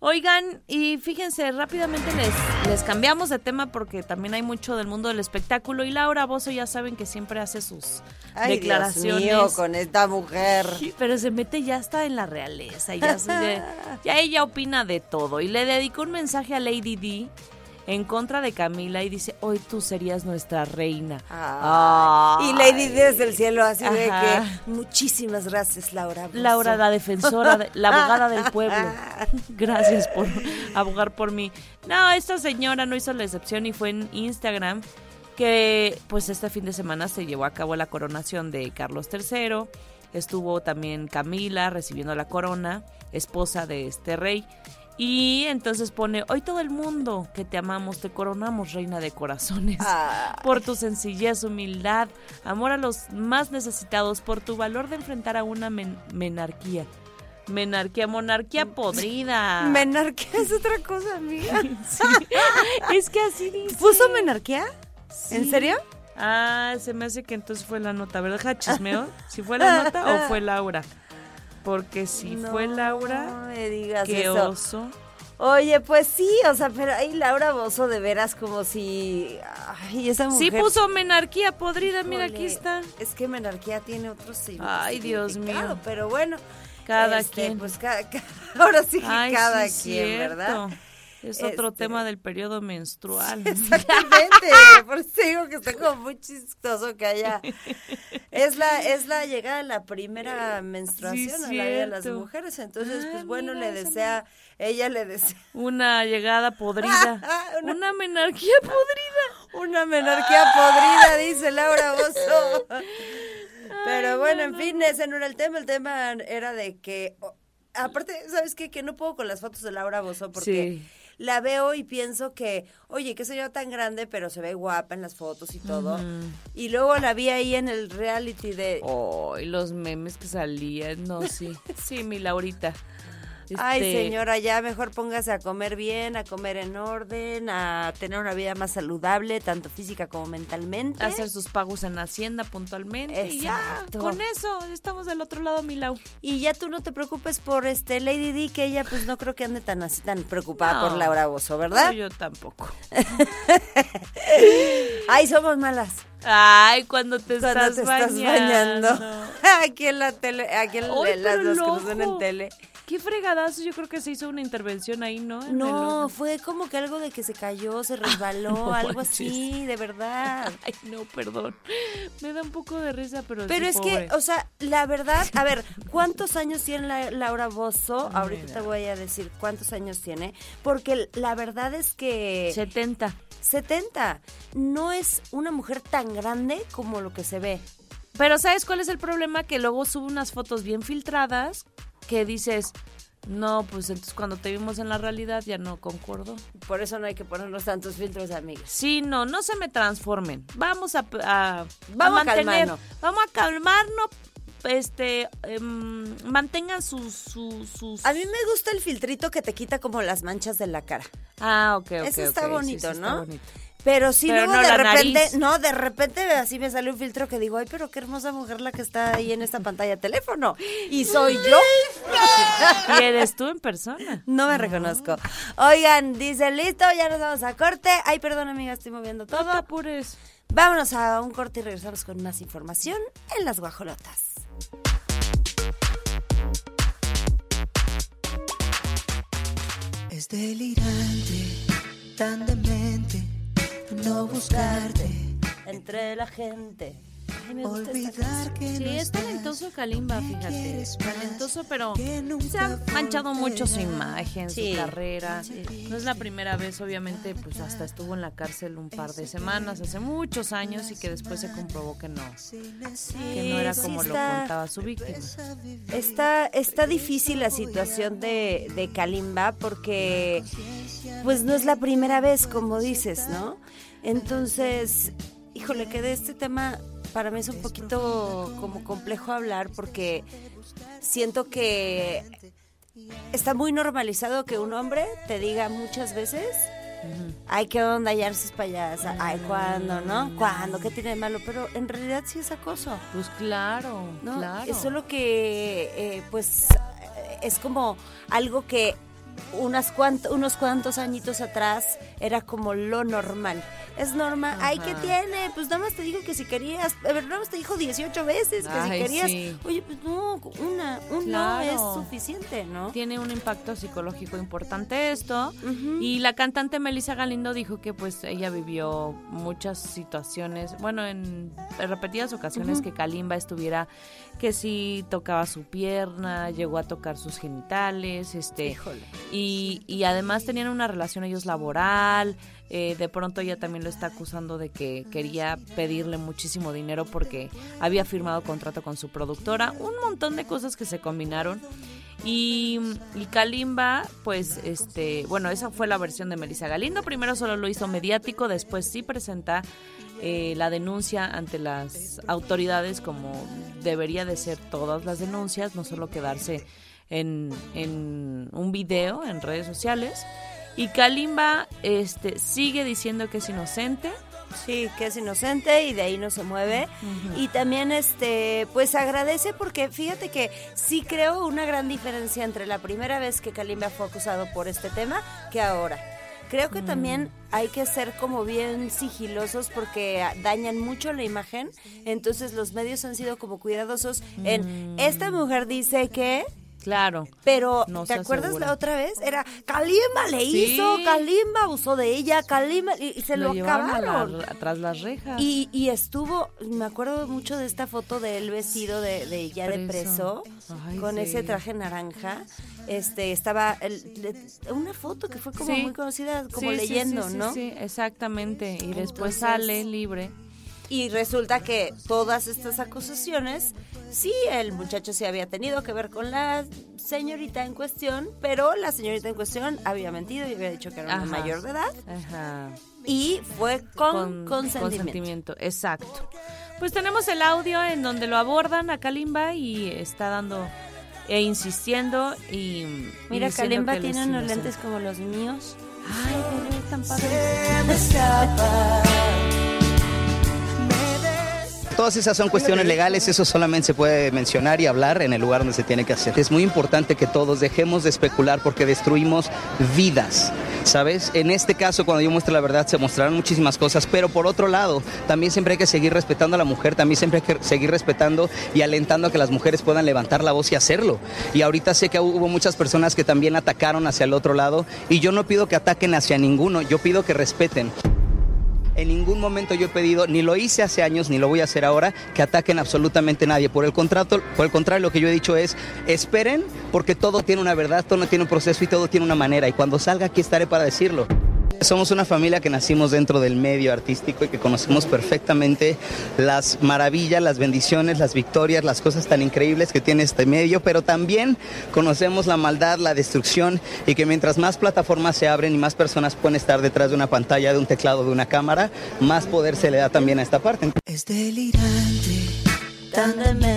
Oigan, y fíjense, rápidamente les, les cambiamos de tema porque también hay mucho del mundo del espectáculo y Laura Bozo ya saben que siempre hace sus Ay, declaraciones. Dios mío, con esta mujer. Sí, Pero se mete ya hasta en la realeza, ya, se- ya- ya ella opina de todo. Y le dedicó un mensaje a Lady D en contra de Camila y dice, hoy tú serías nuestra reina. Ay. Y Lady desde el cielo, así de que muchísimas gracias, Laura. Laura, la defensora, de- la abogada del pueblo. Gracias por abogar por mí. No, esta señora no hizo la excepción y fue en Instagram que pues este fin de semana se llevó a cabo la coronación de Carlos III. Estuvo también Camila recibiendo la corona, esposa de este rey. Y entonces pone, hoy todo el mundo que te amamos, te coronamos, reina de corazones, Ah. por tu sencillez, humildad, amor a los más necesitados, por tu valor de enfrentar a una men- menarquía. Menarquía, monarquía podrida. Menarquía es otra cosa, amiga. Sí. Es que así dice. ¿Puso menarquía? ¿En serio? Ah, se me hace que entonces fue la nota, ¿verdad? Chismeo. ¿Si fue la nota o fue Laura? Porque si fue No Laura, me digas qué eso. oso. Oye, pues sí, o sea, pero ahí Laura Bozo de veras como si... Ay, esa mujer... Sí puso menarquía podrida, mira, aquí está. Es que menarquía tiene otros sig- Ay, Dios mío. Pero bueno. Cada este, quien. Pues cada, ahora sí que Ay, cada sí, quien, cierto. ¿verdad? Es otro Este- tema del periodo menstrual. Exactamente, por eso digo que está como muy chistoso que haya. Es la, es la llegada de la primera menstruación Sí, a la vida de las mujeres. Entonces, Ah, pues bueno, mira, le desea, ella le desea Una llegada podrida. Una- Una menarquía podrida. una menarquía podrida, dice Laura Bozo. Pero bueno, en fin, ese no era el tema. El tema era de que. Aparte, ¿sabes qué? Que no puedo con las fotos de Laura Bozo porque Sí. La veo y pienso que, oye, qué yo tan grande, pero se ve guapa en las fotos y todo. Y luego la vi ahí en el reality de. Oh, y los memes que salían. No, sí. Sí, mi Laurita. Ay, Este, señora, ya mejor póngase a comer bien, a comer en orden, a tener una vida más saludable, tanto física como mentalmente. Hacer sus pagos en Hacienda puntualmente. Y ya, con eso, estamos del otro lado, mi Lau. Y ya tú no te preocupes por este Lady D, que ella pues no creo que ande tan así, tan preocupada No. por Laura Bozo, ¿verdad? No, yo tampoco. Ay, somos malas. Ay, cuando te Cuando estás te estás bañando. bañando. aquí en la tele, aquí en Ay, las dos que nos ven en tele. Qué fregadazo, yo creo que se hizo una intervención ahí, ¿no? En No, fue como que algo de que se cayó, se resbaló, No algo manches. así, de verdad. Ay, no, perdón. Me da un poco de risa, pero Pero sí, es pobre. que, o sea, la verdad, a ver, ¿cuántos años tiene la- Laura Bozo? Ahorita te voy a decir cuántos años tiene, porque la verdad es que 70. 70 no es una mujer tan grande como lo que se ve. Pero ¿sabes cuál es el problema? Que luego sube unas fotos bien filtradas que dices, No, pues entonces cuando te vimos en la realidad ya no concuerdo. Por eso no hay que ponernos tantos filtros, amigas. Sí, no, no se me transformen. Vamos a, a, Vamos a mantener, calmarnos. vamos a calmarnos, este, em, mantengan sus, sus, sus... A mí me gusta el filtrito que te quita como las manchas de la cara. Ah, ok, ok. Ese está bonito, sí está ¿no? bonito. Pero sí, Pero luego no de repente, nariz. no, de repente así me sale un filtro que digo, ay, pero qué hermosa mujer la que está ahí en esta pantalla de teléfono. Y soy yo. ¿Y eres tú en persona? No me reconozco. Oigan, dice, listo, ya nos vamos a corte. Ay, perdón, amiga, estoy moviendo No te todo. apures. Vámonos a un corte y regresamos con más información en las guajolotas. Es delirante, tan demente, no buscarte. Entre la gente. Ay, me gusta esta Olvidar que Sí, no es estás, talentoso Kalimba, fíjate. Talentoso, pero se ha manchado mucho su imagen, Sí, su carrera. No es la primera vez, obviamente, pues hasta estuvo en la cárcel un par de semanas, hace muchos años, y que después se comprobó que no, que no era sí como lo está- contaba su víctima. Está, está difícil la situación de, de Kalimba porque pues no es la primera vez, como dices, ¿no? Entonces, híjole, que de este tema para mí es un poquito como complejo hablar porque siento que está muy normalizado que un hombre te diga muchas veces, ay, qué onda, ya eres payasa, ay, ¿cuándo, no? ¿Cuándo? ¿Qué tiene de malo? Pero en realidad sí es acoso. Pues claro, No, claro. es solo que, eh, pues, es como algo que unas cuant- unos cuantos añitos atrás era como lo normal. Es normal. Ay, ¿qué tiene? Pues nada más te digo que si querías. A ver, nada más te dijo 18 veces que si querías. sí. Oye, pues no, una, un Claro. no es suficiente, ¿no? Tiene un impacto psicológico importante esto. Y la cantante Melissa Galindo dijo que pues ella vivió muchas situaciones, bueno, en repetidas ocasiones que Kalimba estuviera, que sí tocaba su pierna, llegó a tocar sus genitales, este, Híjole. Y, y además tenían una relación ellos laboral. eh, de pronto ella también lo está acusando de que quería pedirle muchísimo dinero porque había firmado contrato con su productora. Un montón de cosas que se combinaron. Y, y Kalimba, pues, este, bueno, esa fue la versión de Melissa Galindo. Primero solo lo hizo mediático, después sí presenta eh, la denuncia ante las autoridades como debería de ser todas las denuncias, no solo quedarse en, en un video en redes sociales. Y Kalimba este, sigue diciendo que es inocente. Sí, que es inocente y de ahí no se mueve. Y también, este, pues agradece porque fíjate que sí creo una gran diferencia entre la primera vez que Kalimba fue acusado por este tema que ahora. Creo que también hay que ser como bien sigilosos porque dañan mucho la imagen. Entonces los medios han sido como cuidadosos en esta mujer dice que Claro. pero, No ¿te acuerdas asegura. la otra vez? Era Kalimba le Sí. hizo, Kalimba abusó de ella, Kalimba y, y se lo, la- acabaron. tras las rejas. Y, y estuvo, me acuerdo mucho de esta foto de él vestido de, de ya de Preso. Ay, con sí. ese traje naranja. Este, estaba el- una foto que fue como Sí. muy conocida, como leyendo, ¿no? Sí, exactamente. Y después sale libre. Y resulta que todas estas acusaciones, sí, el muchacho sí había tenido que ver con la señorita en cuestión, pero la señorita en cuestión había mentido y había dicho que era una Ajá. mayor de edad Ajá. y fue con, consentimiento. consentimiento, Exacto. Pues tenemos el audio en donde lo abordan a Kalimba y está dando e insistiendo y Mira, Kalimba tiene unos lentes como los míos. Ay, tan padre. Se me escapa. Todas esas son cuestiones legales, eso solamente se puede mencionar y hablar en el lugar donde se tiene que hacer. Es muy importante que todos dejemos de especular porque destruimos vidas. ¿Sabes? En este caso, cuando yo muestre la verdad, se mostrarán muchísimas cosas, pero por otro lado, también siempre hay que seguir respetando a la mujer, también siempre hay que seguir respetando y alentando a que las mujeres puedan levantar la voz y hacerlo. Y ahorita sé que hubo muchas personas que también atacaron hacia el otro lado y yo no pido que ataquen hacia ninguno, yo pido que respeten. En ningún momento yo he pedido, ni lo hice hace años, ni lo voy a hacer ahora, que ataquen absolutamente nadie. Por el, contrato, por el contrario, lo que yo he dicho es, esperen, porque todo tiene una verdad, todo tiene un proceso y todo tiene una manera. Y cuando salga aquí estaré para decirlo. Somos una familia que nacimos dentro del medio artístico y que conocemos perfectamente las maravillas, las bendiciones, las victorias, las cosas tan increíbles que tiene este medio, pero también conocemos la maldad, la destrucción y que mientras más plataformas se abren y más personas pueden estar detrás de una pantalla, de un teclado, de una cámara, más poder se le da también a esta parte. Es delirante, tan.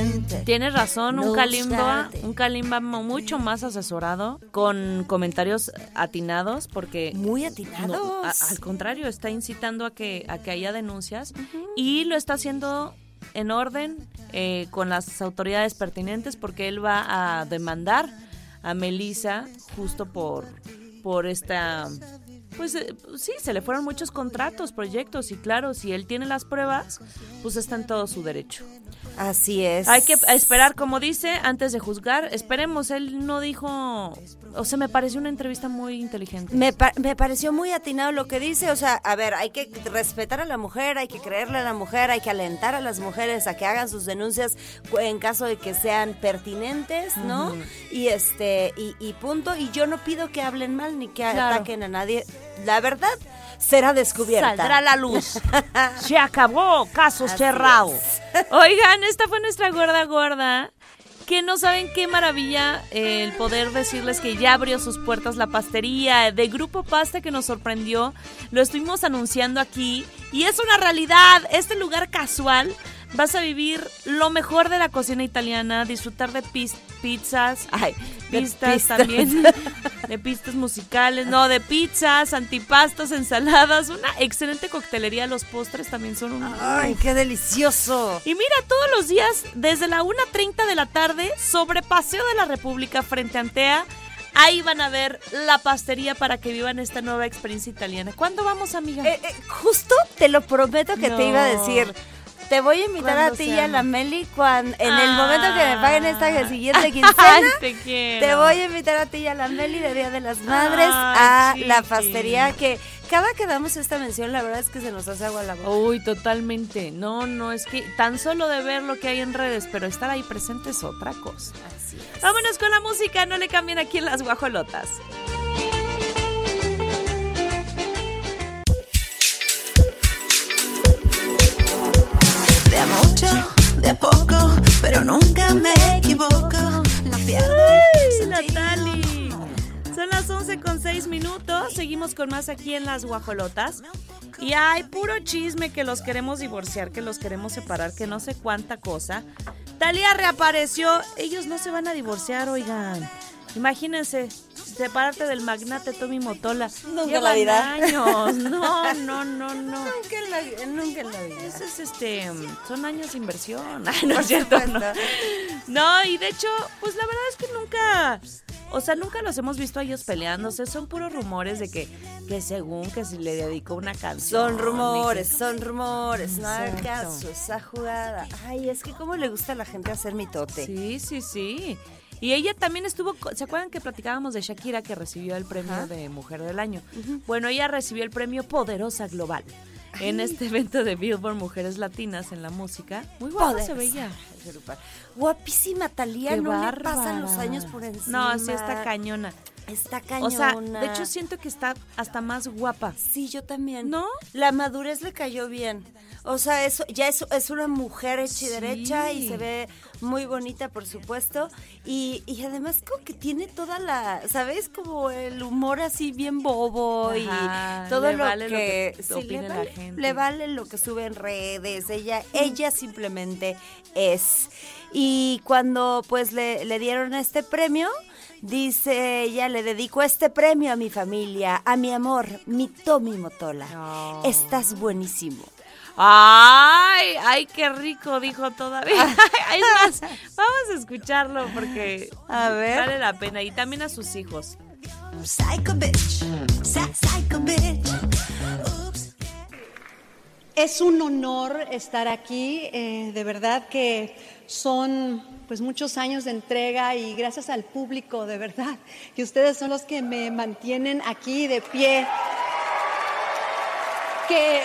Tienes razón, un obstante. un Kalimba mucho más asesorado, con comentarios atinados, porque Muy no, atinados. a- al contrario, está incitando a que, a que haya denuncias y lo está haciendo en orden eh, con las autoridades pertinentes porque él va a demandar a Melissa justo por, por esta... Pues eh, sí, se le fueron muchos contratos, proyectos y claro, si él tiene las pruebas, pues está en todo su derecho. Así es. Hay que esperar, como dice, antes de juzgar. Esperemos, él no dijo... O sea, me pareció una entrevista muy inteligente. Me, pa- me pareció muy atinado lo que dice, o sea, a ver, hay que respetar a la mujer, hay que creerle a la mujer, hay que alentar a las mujeres a que hagan sus denuncias en caso de que sean pertinentes, ¿no? Y este, y, y punto, y yo no pido que hablen mal ni que Claro. ataquen a nadie. La verdad será descubierta. Saldrá la luz. Se acabó, caso Así cerrado. es. Oigan, esta fue nuestra gorda gorda. Que no saben qué maravilla eh, el poder decirles que ya abrió sus puertas la pastería de Grupo Pasta que nos sorprendió. Lo estuvimos anunciando aquí y es una realidad. Este lugar casual vas a vivir lo mejor de la cocina italiana, disfrutar de pizzas, ay, pistas pistas. también, de pistas musicales, no, de pizzas, antipastas, ensaladas, una excelente coctelería. Los postres también son un Ay, qué delicioso. y mira, todos los días, desde la 1.30 de la tarde, sobre Paseo de la República frente a Antea, ahí van a ver la pastería para que vivan esta nueva experiencia italiana. ¿Cuándo vamos, amiga? Eh, eh, justo te lo prometo que te iba a decir. Te voy a invitar a ti y a la. Meli cuando, en el Ah. momento que me paguen esta siguiente Ay, quincena. te. Te voy a invitar a ti y a la Meli de Día de las Madres a la pastería que cada que damos esta mención la verdad es que se nos hace agua la boca. Uy, totalmente. No, no, es que tan solo de ver lo que hay en redes, pero estar ahí presente es otra cosa. Así es. Vámonos con la música, no le cambien aquí en las guajolotas. De poco, pero nunca me equivoco. No pierdo ¡Ay. Natali! Son las 11 con 6 minutos. Seguimos con más aquí en Las Guajolotas. Y hay puro chisme que los queremos divorciar, que los queremos separar, que no sé cuánta cosa. Talía reapareció. Ellos no se van a divorciar, oigan. Imagínense, separarte del magnate Tommy Motola. Nunca en la vida. años. No, no, no, no. Nunca en la, nunca en la vida. Eso es este, son años de inversión. Ay, no es cierto, no. No, y de hecho, pues la verdad es que nunca, o sea, nunca los hemos visto a ellos peleándose. Son puros rumores de que, que según que si le dedicó una canción. Son rumores, son rumores, no hagan caso, esa jugada. Ay, es que cómo le gusta a la gente hacer mitote. Sí, sí, sí. Y ella también estuvo, ¿se acuerdan que platicábamos de Shakira que recibió el premio Ajá. de Mujer del Año? Bueno, ella recibió el premio Poderosa Global en este evento de Billboard Mujeres Latinas en la música. Muy guapa se veía. Guapísima Talía, Qué no le pasan los bárbara. años por encima. No, sí está cañona. Está cañona. O sea, de hecho siento que está hasta más guapa. Sí, yo también. ¿No? La madurez le cayó bien. O sea, eso ya es, es una mujer hecha y Sí. derecha y se ve muy bonita, por supuesto. Y, y además como que tiene toda la, ¿sabes? Como el humor así bien bobo Ajá, y todo lo vale lo que, sí, opine le, la vale, gente. le vale lo que sube en redes. Ella, ella simplemente es. Y cuando pues le, le dieron este premio, dice ella, le dedico este premio a mi familia, a mi amor, mi Tommy Motola. No. Estás buenísimo. Ay, ay, qué rico, dijo todavía. más, vamos a escucharlo porque A ver. vale la pena. Y también a sus hijos. Psycho bitch, Psy- psycho bitch. Es un honor estar aquí, eh, de verdad que son pues muchos años de entrega y gracias al público, de verdad, que ustedes son los que me mantienen aquí de pie, que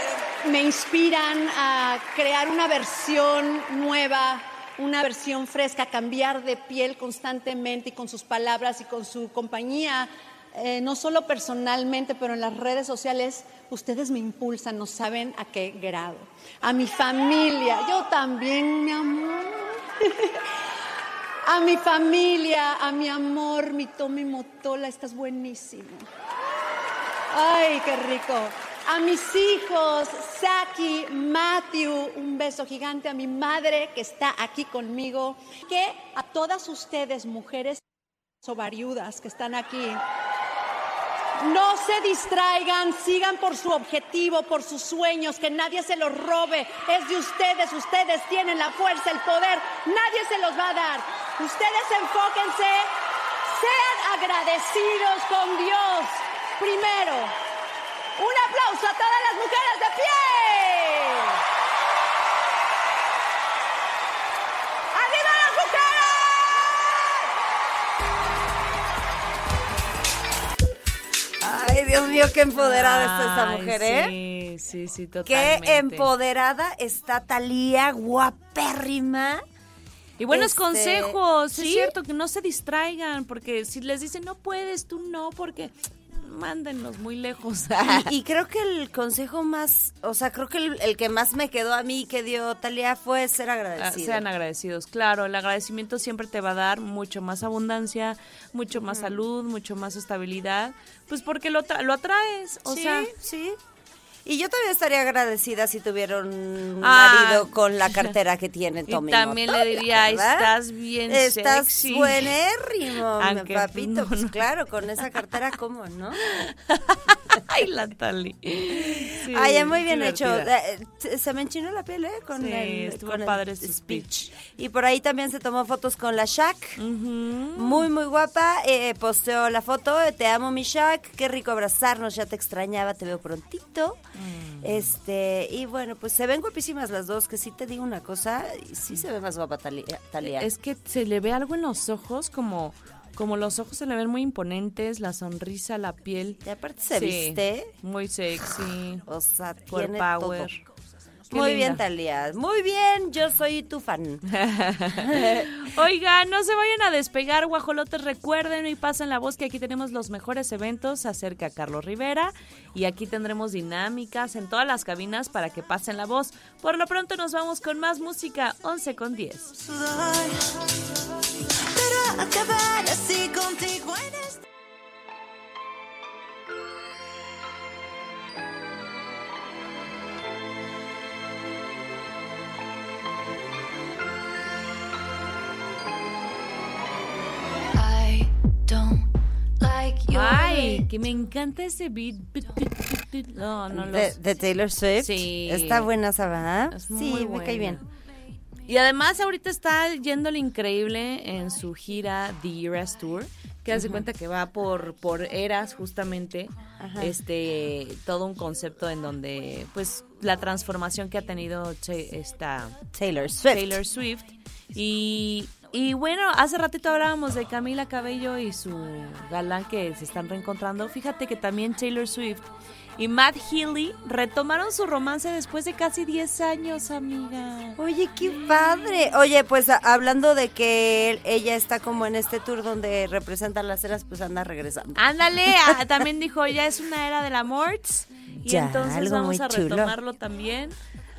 me inspiran a crear una versión nueva, una versión fresca, cambiar de piel constantemente y con sus palabras y con su compañía eh, no solo personalmente, pero en las redes sociales, ustedes me impulsan, no saben a qué grado. A mi familia, yo también, mi amor. A mi familia, a mi amor, mi Tommy Motola, estás buenísimo. Ay, qué rico. A mis hijos, Saki, Matthew, un beso gigante. A mi madre que está aquí conmigo. Que a todas ustedes, mujeres ovariudas que están aquí, no se distraigan, sigan por su objetivo, por sus sueños, que nadie se los robe. Es de ustedes, ustedes tienen la fuerza, el poder, nadie se los va a dar. Ustedes enfóquense, sean agradecidos con Dios. Primero, un aplauso a todas las mujeres de pie. Ay, Dios mío, qué empoderada está esta mujer, ¿eh? Sí, sí, sí, Qué totalmente. empoderada está Talía, guapérrima. Y buenos Este, consejos, ¿sí? es cierto, que no se distraigan, porque si les dicen no puedes, tú no, porque mándenlos muy lejos. Y, y creo que el consejo más, o sea, creo que el, el que más me quedó a mí que dio Talía fue ser Ah, agradecido. Sean agradecidos, claro, el agradecimiento siempre te va a dar mucho más abundancia, mucho más salud, mucho más estabilidad, pues porque lo, lo atraes, o sí, sea, sí. Y yo también estaría agradecida si tuviera un Ah. marido con la cartera que tiene y Tommy también Motola, le diría, ¿verdad? estás bien Estás sexy. buenérrimo, Aunque, papito. no, Pues claro, con esa cartera, ¿cómo, no? Ay, la Tali. Sí, Ay, muy bien divertida. hecho. Eh, Se se me enchinó la piel, ¿eh? Con Sí, el, con el padre su speech. Y por ahí también se tomó fotos con la Shaq. Muy, muy guapa. Eh, posteó la foto. eh, Te amo, mi Shaq. Qué rico abrazarnos. Ya te extrañaba. Te veo prontito. Mm. Este, y bueno, pues se ven guapísimas las dos. Que sí te digo una cosa. Sí se ve más guapa Tali- Talía. Es que se le ve algo en los ojos, como, como los ojos se le ven muy imponentes, la sonrisa, la piel. Y aparte se viste. Muy sexy. O sea, tiene power. todo. Qué Muy linda. bien, Talía. Muy bien. Yo soy tu fan. Oigan, no se vayan a despegar, guajolotes. Recuerden y pasen la voz que aquí tenemos los mejores eventos acerca a Carlos Rivera. Y aquí tendremos dinámicas en todas las cabinas para que pasen la voz. Por lo pronto nos vamos con más música, 11 con 10. sudar. Pero acabar así contigo en este like Ay, que me encanta ese beat. No, no de, los- de Taylor Swift. Sí. Está buena esa, ¿verdad? Es Sí, me cae bien. Y además ahorita está yéndole increíble en su gira The Eras Tour, que hace cuenta que va por, por eras justamente, Ajá. este todo un concepto en donde pues la transformación que ha tenido esta Taylor Swift. Taylor Swift. Y, y bueno, hace ratito hablábamos de Camila Cabello y su galán que se están reencontrando. Fíjate que también Taylor Swift y Matt Healy retomaron su romance después de casi 10 años, amiga. Oye, qué padre. Oye, pues a- hablando de que él- ella está como en este tour donde representa las eras, pues anda regresando. Ándale, también dijo, ya es una era del amor. Y Ya, entonces vamos a chulo. retomarlo también.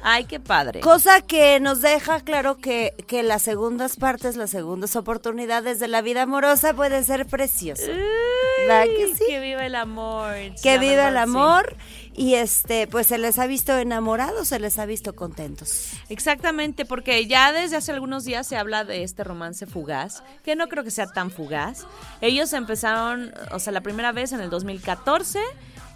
Ay, qué padre. Cosa que nos deja claro que, que las segundas partes, las segundas oportunidades de la vida amorosa pueden ser preciosas. ¿Verdad que sí? Que viva el amor. Que viva el sí. amor y este pues se les ha visto enamorados, se les ha visto contentos. Exactamente, porque ya desde hace algunos días se habla de este romance fugaz, que no creo que sea tan fugaz. Ellos empezaron, o sea, la primera vez en el 2014,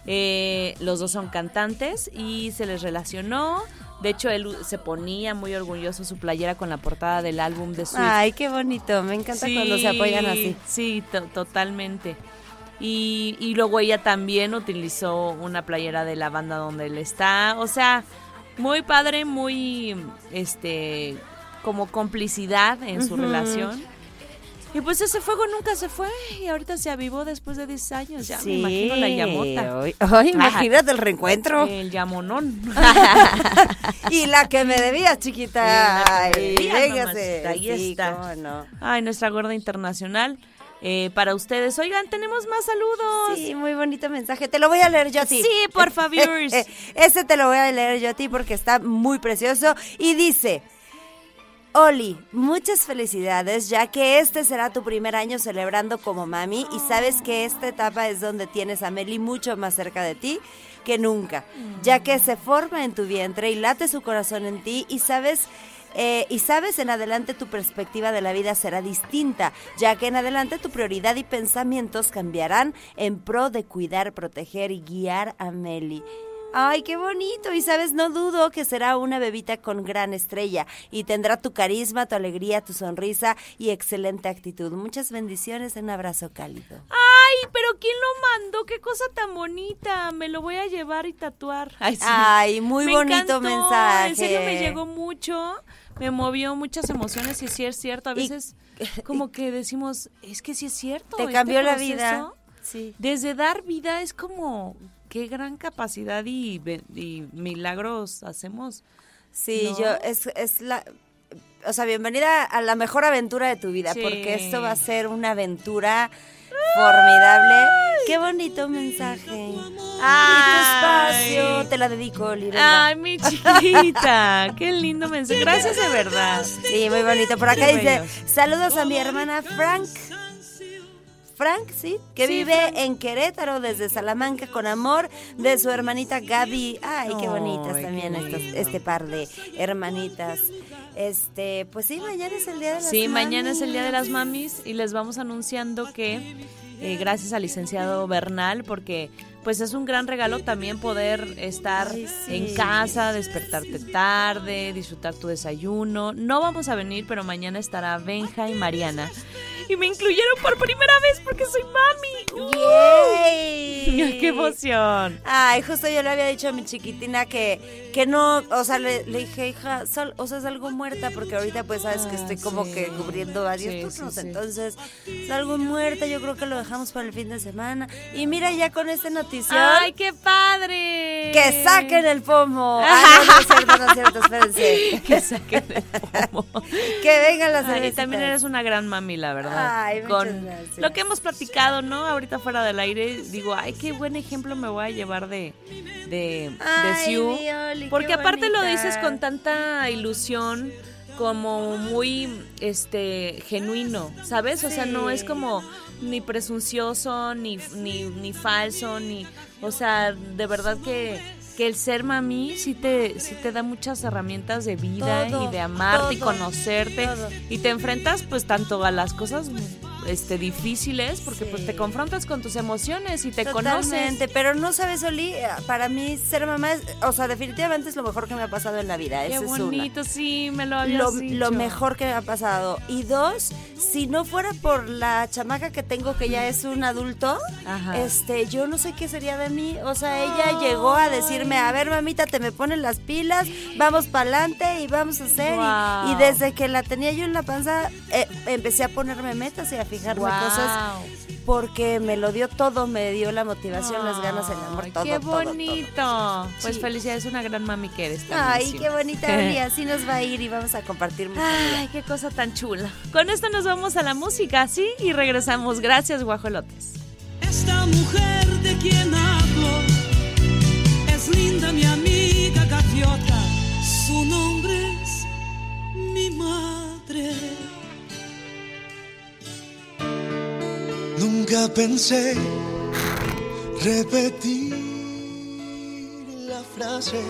eh, los dos son cantantes y se les relacionó. De hecho, él se ponía muy orgulloso su playera con la portada del álbum de Swift. Ay, qué bonito, me encanta cuando se apoyan así. Sí, to- totalmente. Y, y luego ella también utilizó una playera de la banda donde él está. O sea, muy padre, muy, este, como complicidad en su relación. Y pues ese fuego nunca se fue y ahorita se avivó después de 10 años. Ya me imagino la llamota. Ay, ay, imagínate el reencuentro. El llamonón. y la que me debía, chiquita. Ay, ahí Sí, está. no. Ay, nuestra gorda internacional. eh, para ustedes. Oigan, tenemos más saludos. Sí, muy bonito mensaje. Te lo voy a leer yo a ti. Sí, por favor. Ese te lo voy a leer yo a ti porque está muy precioso. Y dice... Oli, muchas felicidades, ya que este será tu primer año celebrando como mami y sabes que esta etapa es donde tienes a Meli mucho más cerca de ti que nunca, ya que se forma en tu vientre y late su corazón en ti y sabes eh, y sabes, en adelante tu perspectiva de la vida será distinta, ya que en adelante tu prioridad y pensamientos cambiarán en pro de cuidar, proteger y guiar a Meli. Ay, qué bonito. Y sabes, no dudo que será una bebita con gran estrella y tendrá tu carisma, tu alegría, tu sonrisa y excelente actitud. Muchas bendiciones, un abrazo cálido. Ay, pero ¿quién lo mandó? Qué cosa tan bonita. Me lo voy a llevar y tatuar. Ay, sí. Ay, muy Me bonito encantó, mensaje. En serio me llegó mucho. Me movió muchas emociones y sí es cierto. A veces como que decimos, es que sí es cierto. Te este cambió la proceso, vida. Sí. Desde dar vida es como qué gran capacidad y, milagros hacemos. Sí, ¿no? yo, es, es la... O sea, bienvenida a la mejor aventura de tu vida, Sí. porque esto va a ser una aventura formidable. Qué bonito mensaje. Y tu espacio, te la dedico, Lirena. Ay, mi chiquita, qué lindo mensaje. Gracias de verdad. Sí, muy bonito. Por acá Qué dice, bellos. saludos a mi hermana Frank. Frank, sí, que Sí, vive Frank. en Querétaro desde Salamanca con amor de su hermanita Gaby. Ay, qué bonitas Ay, también qué lindo. este par de hermanitas. Este, pues sí, mañana es el día de las Sí, mañana es el Día de las mamis. Mamis y les vamos anunciando que eh, gracias al licenciado Bernal, porque pues es un gran regalo también poder estar Ay, sí. en casa, despertarte tarde, disfrutar tu desayuno. No vamos a venir, pero mañana estará Benja y Mariana. Y me incluyeron por primera vez porque soy mami. ¡Yay! ¡Qué emoción! Ay, justo yo le había dicho a mi chiquitina que, que no, o sea, le, le dije, hija, sal- o sea, salgo muerta porque ahorita pues sabes que Ah, estoy como sí. que cubriendo varios Sí, turnos, sí. entonces salgo muerta, yo creo que lo dejamos para el fin de semana. Y mira ya con esta notición, ¡Ay, qué padre! que saquen el pomo. Ah, no, no es cierto, no es cierto, espérense. que saquen el pomo. que vengan las Ay, también eres una gran mami, la verdad. Ay, Con gracias. lo que hemos platicado, ¿no? Ahorita fuera del aire, digo, ay, qué buen ejemplo me voy a llevar de, de, de Siu. Porque aparte lo dices con tanta ilusión, como muy este genuino, ¿sabes? O sea, no es como ni presuncioso, ni, ni, ni falso, ni. O sea, de verdad que, que el ser mami sí te, sí te da muchas herramientas de vida Todo, y de amarte y conocerte. todo. Y te enfrentas pues tanto a las cosas este difíciles, porque pues te confrontas con tus emociones y te Totalmente, conoces. pero no sabes, Oli, para mí ser mamá, es, o sea, definitivamente es lo mejor que me ha pasado en la vida. Qué Esa es una. bonito, sí, me lo habías Lo, dicho. lo mejor que me ha pasado. Y dos, si no fuera por la chamaca que tengo que ya es un adulto, Ajá. este, yo no sé qué sería de mí. O sea, ella llegó a decirme, a ver, mamita, te me ponen las pilas, vamos para adelante y vamos a hacer. Y- desde que la tenía yo en la panza, eh, empecé a ponerme metas y a fijarme cosas porque me lo dio todo, me dio la motivación, las ganas, el amor, todo, Qué todo, todo. bonito. Pues Sí. felicidades, una gran mami que eres. también, Ay, qué bonita, Oli, así nos va a ir y vamos a compartir mucho. Ay, qué cosa tan chula. Con esto nos vamos a la música, ¿sí? Y regresamos. Gracias, guajolotes. Esta mujer Nunca pensé repetir la frase.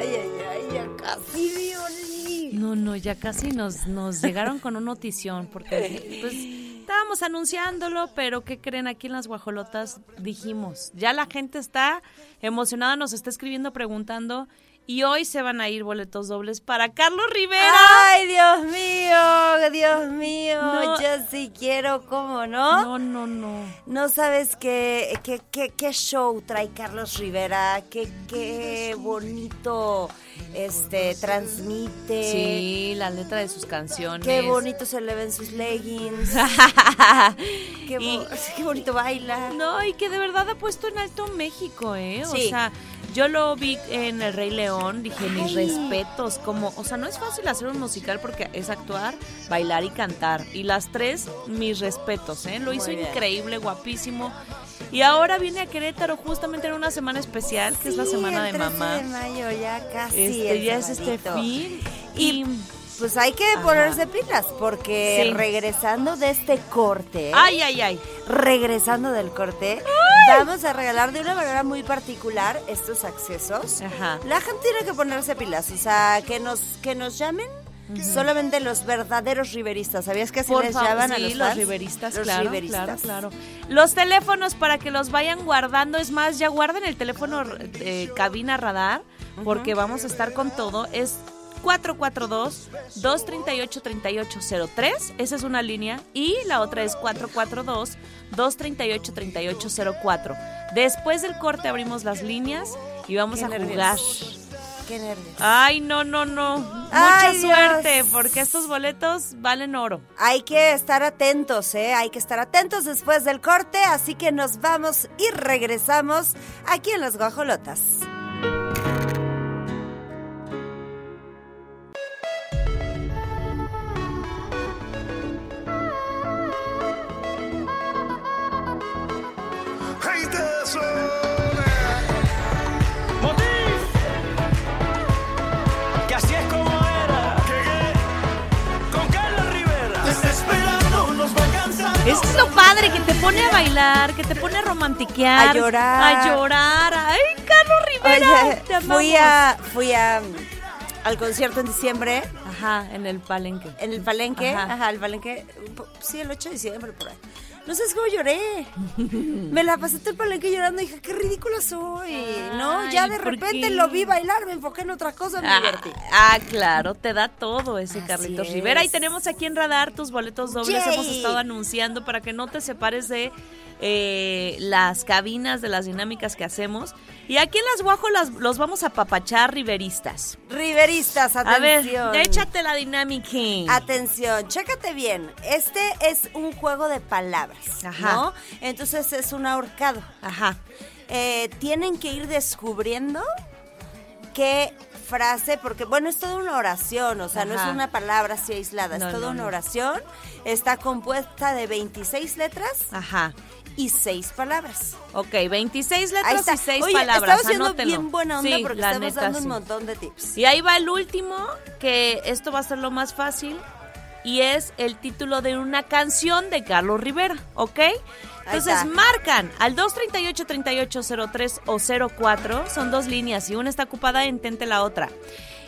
Ay, ay, ay, ya casi, Oli. No, no, ya casi nos, nos llegaron con una notición, porque pues estábamos anunciándolo, pero ¿qué creen? Aquí en las guajolotas dijimos, ya la gente está emocionada, nos está escribiendo preguntando, y hoy se van a ir boletos dobles para Carlos Rivera. Ay, Dios mío, Dios mío, No. yo sí quiero, ¿cómo no? No, no, no. No sabes qué, qué, qué, qué show trae Carlos Rivera, qué, qué bonito este transmite. Sí, la letra de sus canciones. Qué bonito se le ven sus leggings. qué, bo- Y- qué bonito baila. No, y que de verdad ha puesto en alto México, ¿eh? O Sí. sea, Yo lo vi en El Rey León, dije, mis respetos, como, o sea, no es fácil hacer un musical porque es actuar, bailar y cantar. Y las tres, mis respetos, ¿eh? Lo hizo bien. increíble, guapísimo. Y ahora viene a Querétaro justamente en una semana especial, que es la semana el de 13 mamá. de mayo, ya casi. Este, el ya es este fin. Y pues hay que Ajá. ponerse pilas, porque Sí. regresando de este corte. Ay, ay, ay. Regresando del corte, vamos a regalar de una manera muy particular estos accesos. Ajá. La gente tiene que ponerse pilas, o sea, que nos, que nos llamen. Solamente los verdaderos riveristas. ¿Sabías que así Por les llaman a los los riveristas, Los claro, riveristas. claro, claro. Los teléfonos para que los vayan guardando, es más, ya guarden el teléfono eh, cabina radar, porque vamos a estar con todo. Es 442-238-3803, esa es una línea, y la otra es 442-238-3804. Después del corte abrimos las líneas y vamos Qué a nervios. jugar. Qué nervios. Ay, no, no, no. Mucha Ay, Dios. suerte, porque estos boletos valen oro. Hay que estar atentos, ¿eh? Hay que estar atentos después del corte, así que nos vamos y regresamos aquí en Las Guajolotas. Es lo padre, que te pone a bailar, que te pone a romantiquear. A llorar. A llorar. Ay, Carlos Rivera. Oye, te fui a, fui a al concierto en diciembre. Ajá, en el palenque. En el palenque, Ajá. ajá, el palenque, sí, el 8 de diciembre, por ahí. No sabes cómo lloré. Me la pasé todo el palenque llorando y dije, qué ridícula soy. no, ya de ¿por repente qué? lo vi bailar, me enfoqué en otra cosa, me Ah, divertí. ah, claro, te da todo ese Carlitos es. Rivera. Y tenemos aquí en Radar tus boletos dobles. Yay. Hemos estado anunciando para que no te separes de eh, las cabinas, de las dinámicas que hacemos. Y aquí en las guajolas los vamos a papachar riveristas. Riveristas, A ver, atención. échate la dinámica. Atención, chécate bien. Este es un juego de palabras, Ajá. ¿no? Entonces es un ahorcado. Ajá. Eh, tienen que ir descubriendo qué frase, porque bueno, es toda una oración, o sea, no es una palabra así aislada, No, es toda no, una no. oración. Está compuesta de 26 letras Ajá. Y 6 palabras. Ok, 26 Ahí letras y 6 Oye, palabras. Estamos siendo anótenlo. bien buena onda Sí, porque estamos neta, dando sí. un montón de tips. Y ahí va el último, que esto va a ser lo más fácil, y es el título de una canción de Carlos Rivera, ¿ok? Entonces marcan al 238-3803 o 04, son dos líneas, y una está ocupada, intente la otra.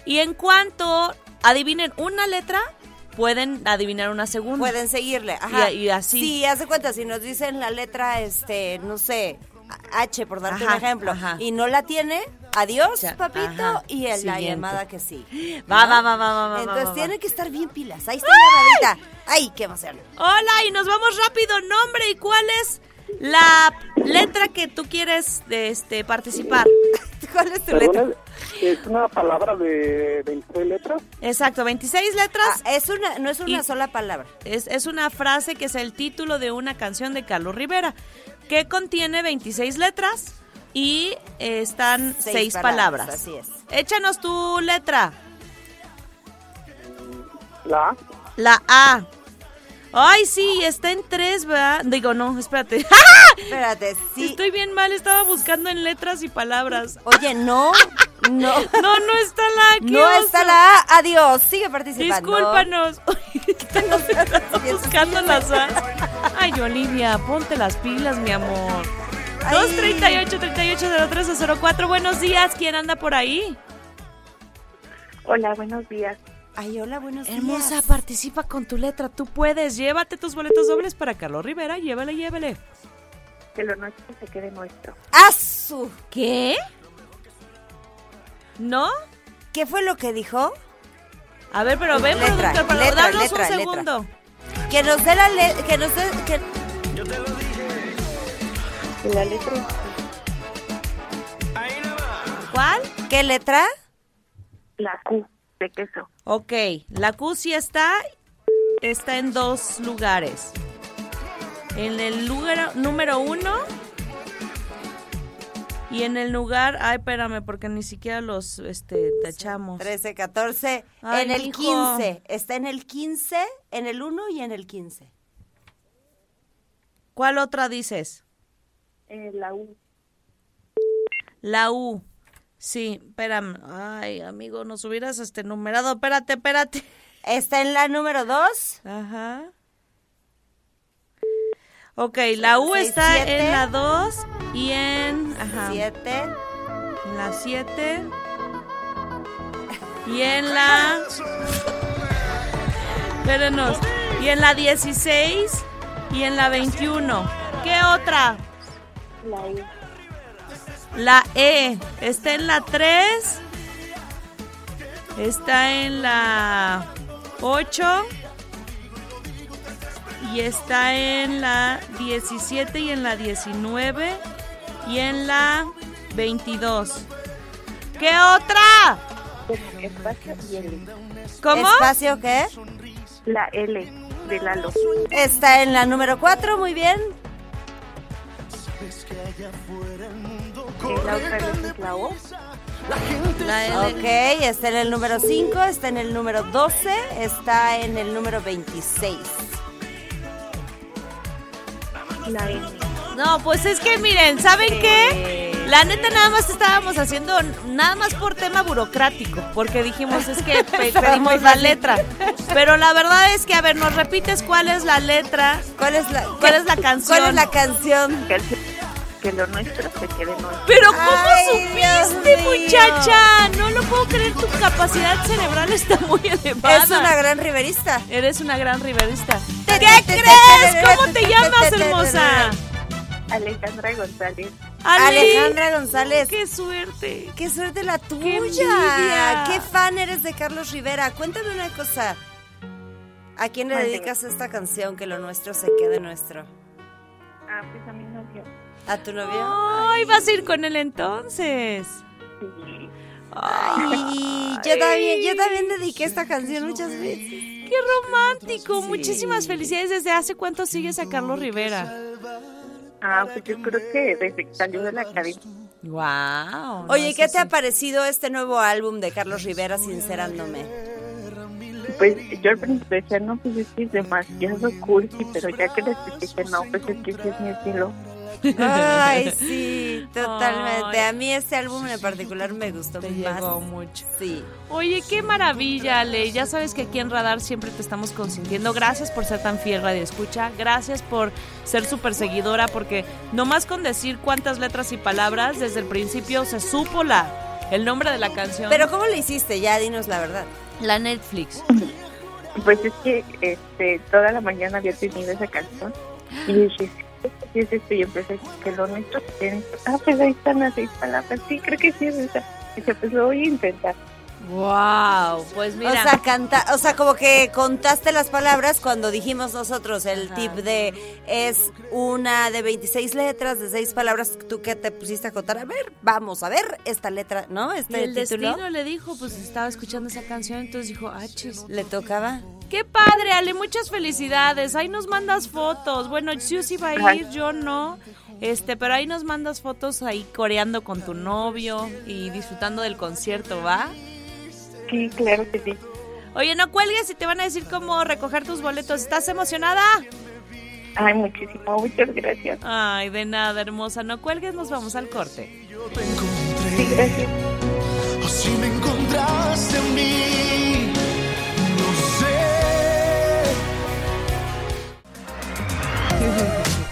Y en cuanto adivinen una letra, pueden adivinar una segunda. Pueden seguirle, ajá. Y- y así. Sí, haz de cuenta, si nos dicen la letra, este, no sé, H, por darte Ajá, un ejemplo, ajá. y no la tiene, adiós, Ya, papito, ajá, y en la llamada que sí. Va, ¿no? va, va, va, va, va, Entonces va, va. tienen que estar bien pilas. Ahí está la llamadita. ¡Ay, qué emoción! Hola, y nos vamos rápido. Nombre y cuál es la letra que tú quieres este participar. ¿Cuál es tu letra? ¿es una palabra de 26 letras? Exacto, 26 letras. Ah, es una, no es una Y- sola palabra. Es, es una frase que es el título de una canción de Carlos Rivera, que contiene 26 letras y eh, están Seis 6 palabras, palabras. así es. Échanos tu letra. La A. La A. Ay, sí, está en tres, ¿verdad? Digo, no, espérate. Espérate, sí. Estoy bien mal, estaba buscando en letras y palabras. Oye, no, no. No, no está la A. No oso. está la A. Adiós. Sigue participando. Discúlpanos. Estaba buscando las A. Ay, Olivia, ponte las pilas, mi amor. Ay. 238 3803 04 Buenos días, ¿quién anda por ahí? Hola, buenos días. Ay, hola, buenos Hermosa, días. participa con tu letra. Tú puedes. Llévate tus boletos dobles para Carlos Rivera. Llévale, llévele. Que lo nuestro se quede nuestro. ¡Asu! ¿Qué? ¿No? ¿Qué fue lo que dijo? A ver, pero ven, Letra, productor, pero letra, danos letra, un letra. segundo. Que nos dé la letra. Que nos dé. Que... Que la letra ¿Cuál? ¿Qué letra? la Q de queso. Ok, la sí está, está en dos lugares. En el lugar número uno Y en el lugar, ay, espérame, porque ni siquiera los este, tachamos. 13, 14. Ay, en el mijo. 15. Está en el 15, en el 1 y en el 15. ¿Cuál otra dices? Eh, la U. La U. Sí, espérame. Ay, amigo, nos hubieras este numerado. Espérate, espérate. Está en la número 2. Ajá. Ok, la U Seis, está siete. en la 2 y en... Ajá. 7. En la 7. Y en la... Espérenos. Y en la 16 y en la 21. ¿Qué otra? La. La E. Está en la 3. Está en la 8. Y está en la 17 y en la 19. Y en la 22. ¿Qué otra? Espacio y L. ¿Cómo? ¿Espacio qué? La L de Lalo. Está en la número 4, muy bien. La otra es la O. Ok, está en el número 5, está en el número 12, está en el número 26. La N. No, pues es que miren, ¿saben qué? La neta nada más estábamos haciendo, nada más por tema burocrático, porque dijimos es que pe- pedimos la letra. Pero la verdad es que, a ver, nos repites cuál es la letra, ¿Cuál es la, cuál es la canción. ¿Cuál es la canción? Que, lo nuestro se quede nuestro. Pero ¿cómo Ay, supiste, Dios mío. muchacha? No lo puedo creer, tu capacidad cerebral está muy elevada. Es una gran riverista. Eres una gran riverista. ¿Qué crees? ¿Cómo te llamas, hermosa? Alejandra González. Ale, Alejandra González. ¡Qué suerte! Qué suerte la tuya. envidia! Qué fan eres de Carlos Rivera. Cuéntame una cosa. ¿A quién le dedicas esta canción que lo nuestro se quede nuestro? Ah, pues a mi novio. ¿A tu novio? Ay, vas a ir con él entonces. Sí. Ay, yo también, yo también dediqué esta canción muchas veces. ¡Qué romántico! Muchísimas felicidades. ¿Desde hace cuánto sigues a Carlos Rivera? Ah, pues yo creo que desde que salió de la academia. ¡Wow! Oye, ¿qué te ha parecido este nuevo álbum de Carlos Rivera, Sincerándome? Pues yo al principio decía, no, pues es que es demasiado cursi, pero ya que les dije, no, pues es que ese es mi estilo. Ay, sí, totalmente. Ay. A mí este álbum en particular me gustó Te más. llegó mucho. Sí. Oye, qué maravilla, Ale. Ya sabes que aquí en Radar siempre te estamos consintiendo. Gracias por ser tan fiel radio escucha. Gracias por ser súper seguidora, porque nomás con decir cuántas letras y palabras, desde el principio se supo la, el nombre de la canción. Pero ¿cómo le hiciste? Ya dinos la verdad. la Netflix. Pues es que este, toda la mañana había tenido esa canción y dije, es esto y empecé que lo nuestro. Ah, pues ahí están las seis palabras. Sí, creo que sí es esa. Y se lo voy a intentar. Wow, pues mira. O sea, canta, o sea, como que contaste las palabras cuando dijimos nosotros el tip de es una de 26 letras, de 6 palabras, tú que te pusiste a contar, a ver, vamos a ver esta letra, ¿no? Y Este el título. destino le dijo, pues estaba escuchando esa canción, entonces dijo, ah, chis. Le tocaba. Qué padre, Ale, muchas felicidades. Ahí nos mandas fotos. Bueno, Susi va a ir, yo no. Este, pero ahí nos mandas fotos ahí coreando con tu novio y disfrutando del concierto, ¿va? Sí, claro que sí. Oye, no cuelgues y te van a decir cómo recoger tus boletos. ¿Estás emocionada? Ay, muchísimo, muchas gracias. Ay, de nada, hermosa. No cuelgues, nos vamos al corte. Sí, gracias. Así me encontraste en mí, no sé.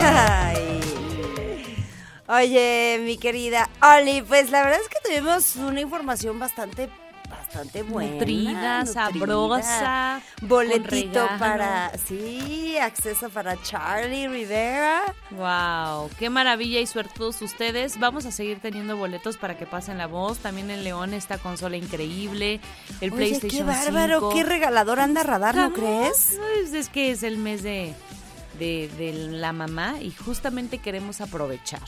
Ay. Oye, mi querida Oli, pues la verdad es que tuvimos una información bastante bastante buena, Nutrida, sabrosa, boletito para sí, acceso para Charlie Rivera. Wow, qué maravilla y suertudos ustedes. Vamos a seguir teniendo boletos para que pasen la voz. También en León esta consola increíble, el Oye, qué PlayStation bárbaro, 5. qué regalador anda Radar, ¿no crees? pues es que es el mes de, de, de la mamá y justamente queremos aprovechar.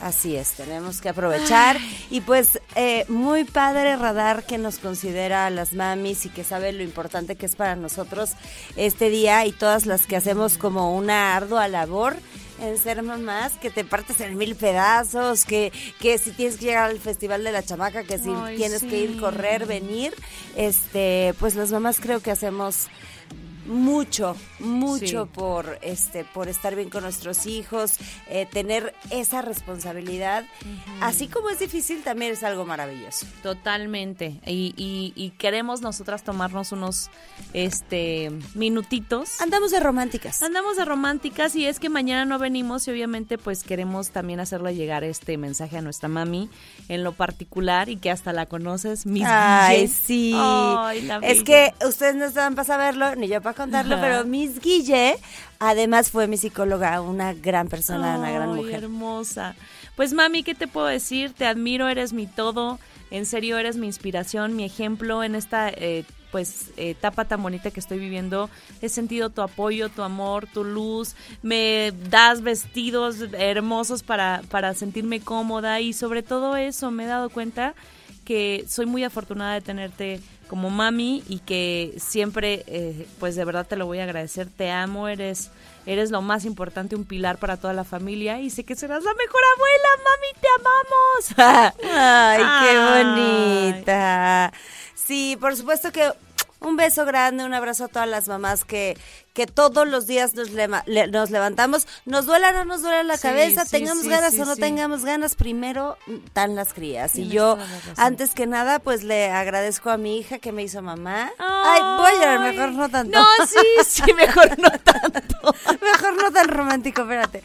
Así es, tenemos que aprovechar. Y pues, eh, muy padre Radar que nos considera a las mamis y que sabe lo importante que es para nosotros este día y todas las que hacemos como una ardua labor en ser mamás, que te partes en mil pedazos, que, que si tienes que llegar al festival de la chamaca, que si Ay, tienes que ir, correr, venir, este, pues las mamás creo que hacemos mucho, mucho Sí. por este, por estar bien con nuestros hijos, eh, tener esa responsabilidad, así como es difícil, también es algo maravilloso. Totalmente. Y, y- y queremos nosotras tomarnos unos este minutitos. Andamos de románticas. Andamos de románticas y es que mañana no venimos y obviamente pues queremos también hacerle llegar este mensaje a nuestra mami en lo particular y que hasta la conoces, Miss Ay, sí. Ay, la es bella. que ustedes no estaban para saberlo, ni yo para contarlo, Ajá. pero Miss Guille, además fue mi psicóloga, una gran persona, una gran mujer. hermosa. Pues mami, ¿qué te puedo decir? Te admiro, eres mi todo. En serio, eres mi inspiración, mi ejemplo en esta eh, pues etapa tan bonita que estoy viviendo. He sentido tu apoyo, tu amor, tu luz. Me das vestidos hermosos para, para sentirme cómoda y sobre todo eso me he dado cuenta que soy muy afortunada de tenerte como mami y que siempre, eh, pues de verdad te lo voy a agradecer. Te amo, eres, eres lo más importante, un pilar para toda la familia y sé que serás la mejor abuela, mami, te amamos. Ay, qué Ay. bonita. Sí, por supuesto que un beso grande, un abrazo a todas las mamás que, que todos los días nos, lema- le- nos levantamos. Nos duela o no nos duele la Sí, cabeza, sí, tengamos sí, ganas o no tengamos ganas, primero dan las crías. Y yo, antes que nada, pues le agradezco a mi hija que me hizo mamá. Ay, voy a llorar, mejor no tanto. No, sí, sí, mejor no tanto. Mejor no tan romántico, espérate.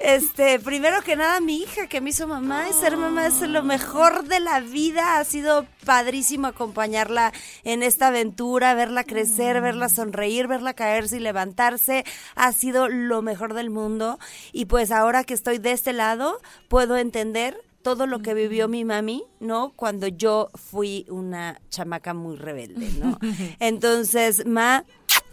Este, primero que nada, mi hija que me hizo mamá, y ser mamá es lo mejor de la vida. Ha sido padrísimo acompañarla en esta aventura, verla crecer, verla sonreír, verla y levantarse. Ha sido lo mejor del mundo. Y pues ahora que estoy de este lado, puedo entender todo lo que vivió mi mami, ¿no? Cuando yo fui una chamaca muy rebelde, ¿no? Entonces, Ma,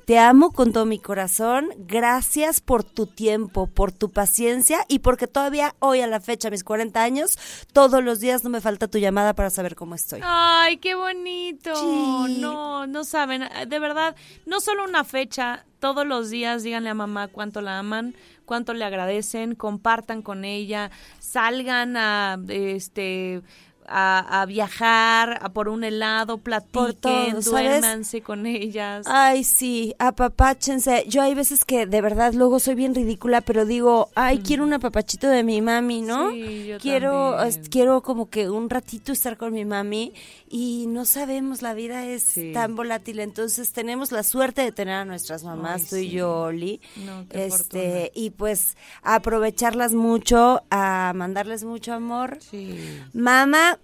te amo con todo mi corazón. Gracias por tu tiempo, por tu paciencia y porque todavía hoy a la fecha, mis 40 años, todos los días no me falta tu llamada para saber cómo estoy. Ay, qué bonito. Sí. No, no saben, de verdad, no solo una fecha, todos los días díganle a mamá cuánto la aman, cuánto le agradecen, compartan con ella, salgan a este a, a viajar, a por un helado, platiquen, duérmanse con ellas. Ay, sí, apapáchense. Yo hay veces que de verdad luego soy bien ridícula, pero digo, ay, quiero un apapachito de mi mami, ¿no? Mm. Sí, yo quiero, también. quiero como que un ratito estar con mi mami y no sabemos, la vida es Sí. tan volátil, entonces tenemos la suerte de tener a nuestras mamás, Ay, tú y yo, Oli. No, qué este, y pues aprovecharlas mucho, a mandarles mucho amor. Sí. Mamá,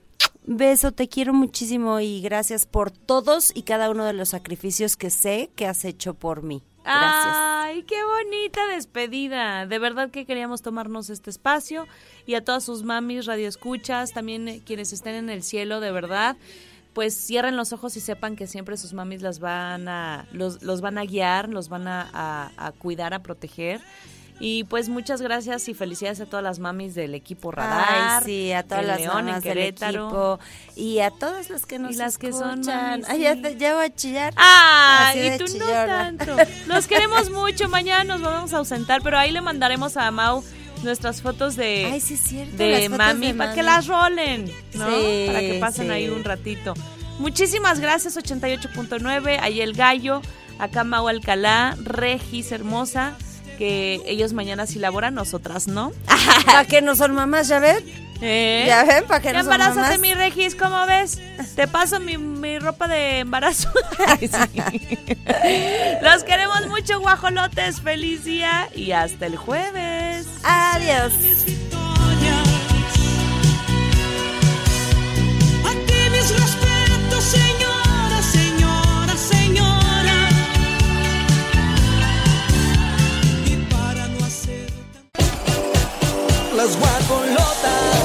beso, te quiero muchísimo y gracias por todos y cada uno de los sacrificios que sé que has hecho por mí. Gracias. Ay, qué bonita despedida. De verdad que queríamos tomarnos este espacio y a todas sus mamis, radioescuchas, también eh, quienes estén en el cielo, de verdad, pues cierren los ojos y sepan que siempre sus mamis las van a, los, los van a guiar, los van a, cuidar, a proteger. Y pues muchas gracias y felicidades a todas las mamis del equipo Radar. Ay, sí, a todas las León, mamás del Querétaro. equipo y a todas las que nos Y las que son escuchan. mamis, Ay, ya te llevo a chillar. ¡Ay! Así y tú no tanto. Los queremos mucho. Mañana nos vamos a ausentar, pero ahí le mandaremos a Mau nuestras fotos de, Ay, sí cierto, de mami de para que las rolen, ¿no? Sí, para que pasen sí. ahí un ratito. Muchísimas gracias, 88.9. Ahí el gallo, acá Mau Alcalá, Regis hermosa, que ellos mañana sí laboran, nosotras no. ¿Para que no son mamás, ya ven? ¿Eh? Ya ven, ¿para que no son mamás? Embarázate, mi Regis, ¿cómo ves? Te paso mi, mi ropa de embarazo. Los queremos mucho, guajolotes. Feliz día y hasta el jueves. Adiós. Señor. las guacolotas.